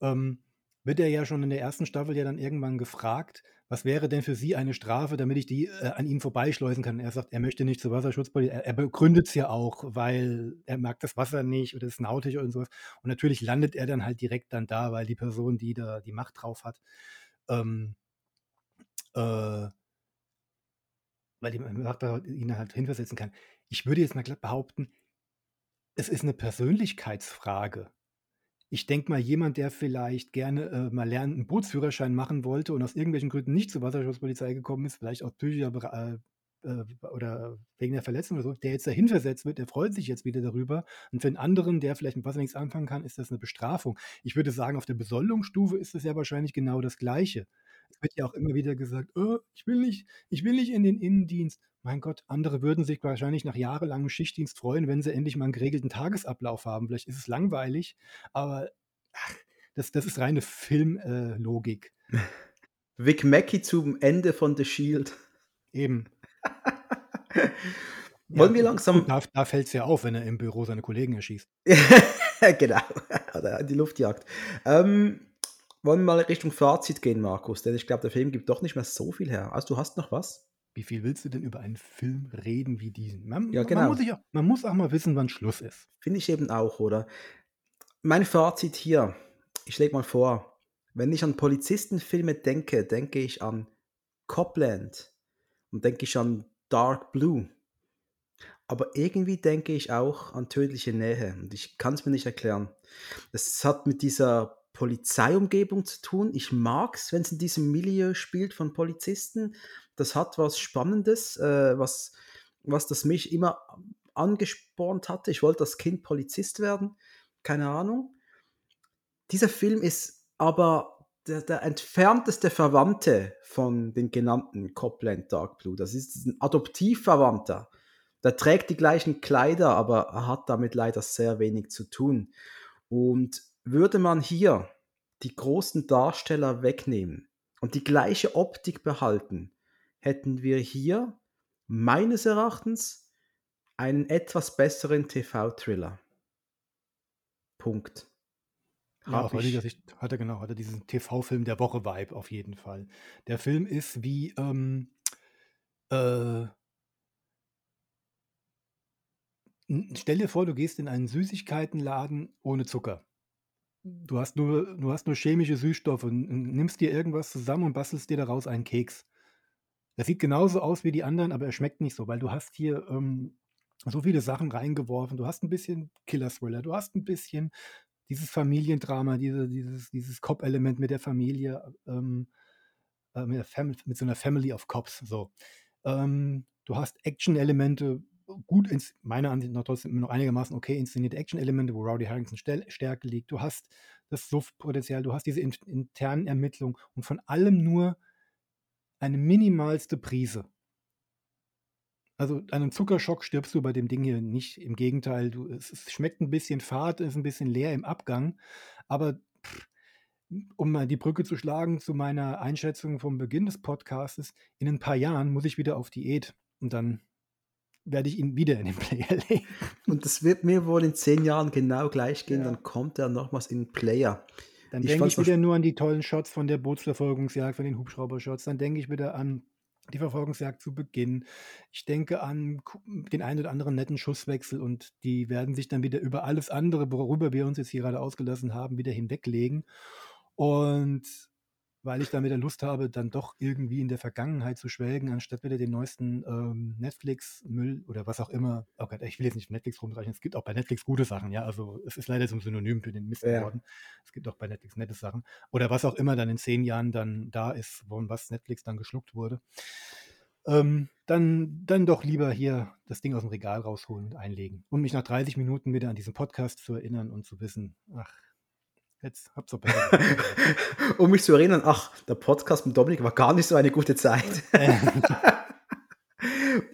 Ähm, wird er ja schon in der ersten Staffel ja dann irgendwann gefragt, was wäre denn für Sie eine Strafe, damit ich die äh, an ihm vorbeischleusen kann? Er sagt, er möchte nicht zur Wasserschutzpolizei. Er, er begründet es ja auch, weil er mag das Wasser nicht oder ist nautig und sowas. Und natürlich landet er dann halt direkt dann da, weil die Person, die da die Macht drauf hat, ähm, äh, weil die Macht ihn halt hinversetzen kann. Ich würde jetzt mal behaupten, es ist eine Persönlichkeitsfrage. Ich denke mal, jemand, der vielleicht gerne äh, mal lernen, einen Bootsführerschein machen wollte und aus irgendwelchen Gründen nicht zur Wasserschutzpolizei gekommen ist, vielleicht aus psychischer äh, äh, oder wegen der Verletzung oder so, der jetzt dahin versetzt wird, der freut sich jetzt wieder darüber. Und für einen anderen, der vielleicht mit Wasser nichts anfangen kann, ist das eine Bestrafung. Ich würde sagen, auf der Besoldungsstufe ist es ja wahrscheinlich genau das Gleiche. Es wird ja auch immer wieder gesagt, oh, ich will nicht, ich will nicht in den Innendienst. Mein Gott, andere würden sich wahrscheinlich nach jahrelangem Schichtdienst freuen, wenn sie endlich mal einen geregelten Tagesablauf haben. Vielleicht ist es langweilig, aber ach, das, das ist reine Filmlogik.
Äh, Vic Mackey zum Ende von The Shield.
Eben.
Wollen ja, wir langsam.
Da, da fällt es ja auf, wenn er im Büro seine Kollegen erschießt.
genau. Oder die Luftjagd. Ähm, wollen wir mal Richtung Fazit gehen, Markus? Denn ich glaube, der Film gibt doch nicht mehr so viel her. Also, du hast noch was?
Wie viel willst du denn über einen Film reden wie diesen? Man,
Ja,
man, muss,
genau.
auch, man muss auch mal wissen, wann Schluss ist.
Finde ich eben auch, oder? Mein Fazit hier, ich lege mal vor, wenn ich an Polizistenfilme denke, denke ich an Copland und denke ich an Dark Blue. Aber irgendwie denke ich auch an tödliche Nähe und ich kann es mir nicht erklären. Es hat mit dieser Polizeiumgebung zu tun. Ich mag es, wenn es in diesem Milieu spielt von Polizisten das hat was Spannendes, äh, was, was das mich immer angespornt hatte. Ich wollte als Kind Polizist werden, keine Ahnung. Dieser Film ist aber der, der entfernteste Verwandte von den genannten Copland Dark Blue. Das ist ein Adoptivverwandter. Der trägt die gleichen Kleider, aber er hat damit leider sehr wenig zu tun. Und würde man hier die großen Darsteller wegnehmen und die gleiche Optik behalten, hätten wir hier meines Erachtens einen etwas besseren TV-Thriller. Punkt.
Ja, aus heutiger Sicht hat er genau, hat er diesen TV-Film der Woche-Vibe auf jeden Fall. Der Film ist wie, ähm, äh, stell dir vor, du gehst in einen Süßigkeitenladen ohne Zucker. Du hast nur, du hast nur chemische Süßstoffe und nimmst dir irgendwas zusammen und bastelst dir daraus einen Keks. Er sieht genauso aus wie die anderen, aber er schmeckt nicht so, weil du hast hier ähm, so viele Sachen reingeworfen. Du hast ein bisschen Killer-Thriller, du hast ein bisschen dieses Familiendrama, diese, dieses, dieses Cop-Element mit der Familie, ähm, äh, mit, der mit, so einer Family of Cops. So. Ähm, du hast Action-Elemente, gut, ins, meiner Ansicht nach trotzdem noch einigermaßen okay inszenierte Action-Elemente, wo Rowdy Harrington Stärke liegt. Du hast das Suftpotenzial, du hast diese in, internen Ermittlungen und von allem nur eine minimalste Prise. Also an einem Zuckerschock stirbst du bei dem Ding hier nicht. Im Gegenteil, du, es, es schmeckt ein bisschen fad, ist ein bisschen leer im Abgang. Aber pff, um mal die Brücke zu schlagen zu meiner Einschätzung vom Beginn des Podcasts, in ein paar Jahren muss ich wieder auf Diät und dann werde ich ihn wieder in den Player legen.
Und das wird mir wohl in zehn Jahren genau gleich gehen, ja. dann kommt er nochmals in den Player.
Dann denke ich wieder nur an die tollen Shots von der Bootsverfolgungsjagd, von den Hubschraubershots. Dann denke ich wieder an die Verfolgungsjagd zu Beginn. Ich denke an den einen oder anderen netten Schusswechsel und die werden sich dann wieder über alles andere, worüber wir uns jetzt hier gerade ausgelassen haben, wieder hinweglegen. Und weil ich wieder Lust habe, dann doch irgendwie in der Vergangenheit zu schwelgen, anstatt wieder den neuesten, ähm, Netflix-Müll oder was auch immer oh Gott, ich will jetzt nicht Netflix rumreichen. Es gibt auch bei Netflix gute Sachen, ja. Also, es ist leider so 'n Synonym für den Mist
Ja.
geworden. Es gibt auch bei Netflix nette Sachen. Oder was auch immer dann in 10 Jahren dann da ist, von was Netflix dann geschluckt wurde. Ähm, dann dann doch lieber hier das Ding aus'm Regal rausholen und einlegen und mich nach 30 Minuten wieder an diesen Podcast zu erinnern und zu wissen: „Ach, jetzt hab's gemacht.“
Um mich zu erinnern, ach, der Podcast mit Dominik war gar nicht so eine gute Zeit.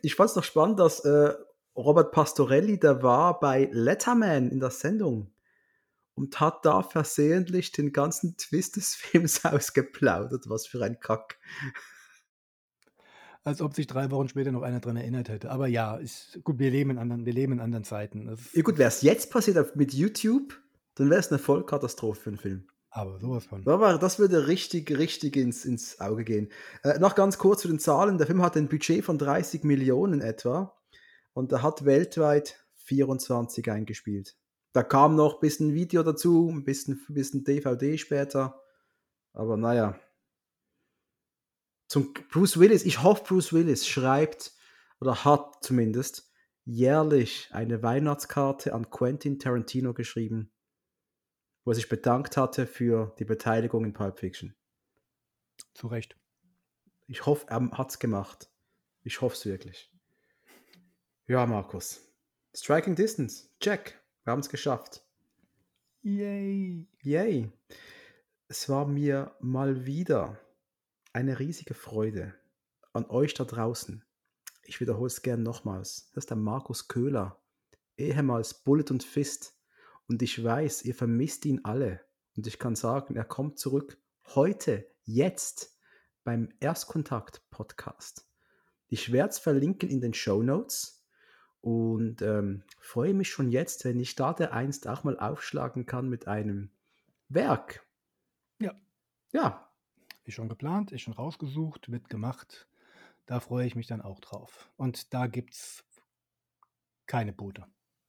Ich fand's noch spannend, dass, äh, Robert Pastorelli, der war bei Letterman in der Sendung und hat da versehentlich den ganzen Twist des Films ausgeplaudert. Was für ein Kack.
Als ob sich 3 Wochen später noch einer dran erinnert hätte. Aber ja, ist gut, wir leben in anderen wir leben in anderen Zeiten.
Ja gut, wär's jetzt passiert mit YouTube, dann wär's 'ne Vollkatastrophe für 'n Film.
Aber so was von.
Aber das würde richtig, richtig ins ins Auge gehen. Äh, noch ganz kurz zu den Zahlen. Der Film hat ein Budget von 30 Millionen etwa und er hat weltweit 24 eingespielt. Da kam noch bisschen Video dazu, 'n bisschen bisschen DVD später. Aber na ja. Zum Bruce Willis ich hoffe, Bruce Willis schreibt oder hat zumindest jährlich eine Weihnachtskarte an Quentin Tarantino geschrieben, wo er sich bedankt hatte für die Beteiligung in Pulp Fiction.
Zu Recht.
Ich hoffe, er hat's gemacht. Ich hoffe es wirklich. Ja, Markus. Striking Distance, check. Wir haben's geschafft.
Yay.
Yay. Es war mir mal wieder eine riesige Freude an euch da draußen. Ich wiederhole es gern nochmals. Das ist der Markus Köhler, ehemals Bullet und Fist. Und ich weiß, ihr vermisst ihn alle. Und ich kann sagen, er kommt zurück heute, jetzt beim Erstkontakt-Podcast. Ich werde es verlinken in den Show Notes und ähm, freue mich schon jetzt, wenn ich da der einst auch mal aufschlagen kann mit einem Werk.
Ja.
Ja,
Ist schon geplant, ist schon rausgesucht, wird gemacht. Da freue ich mich dann auch drauf. Und da gibt's keine Boote.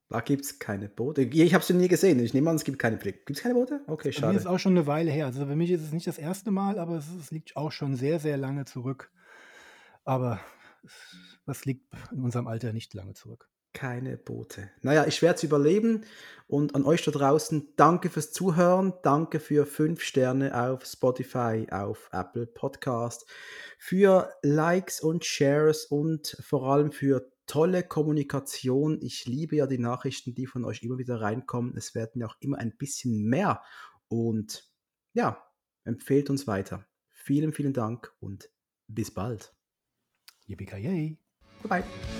Da gibt es keine Boote. Ich habe sie nie gesehen. Ich nehme an, es gibt keine Blick. Gibt es keine Boote? Okay,
Bei mir ist
schade.
auch schon eine Weile her. Also für mich ist es nicht das erste Mal, aber es, es liegt auch schon sehr, sehr lange zurück. Aber es- was liegt in unserem Alter nicht lange zurück?
Keine Boote. Naja, ich werde es überleben. Und an euch da draußen, danke fürs Zuhören. Danke für 5 Sterne auf Spotify, auf Apple Podcast, für Likes und Shares und vor allem für tolle Kommunikation. Ich liebe ja die Nachrichten, die von euch immer wieder reinkommen. Es werden ja auch immer ein bisschen mehr. Und ja, empfehlt uns weiter. Vielen, vielen Dank und bis bald.
Yippie-ki-yay!
Bye bye.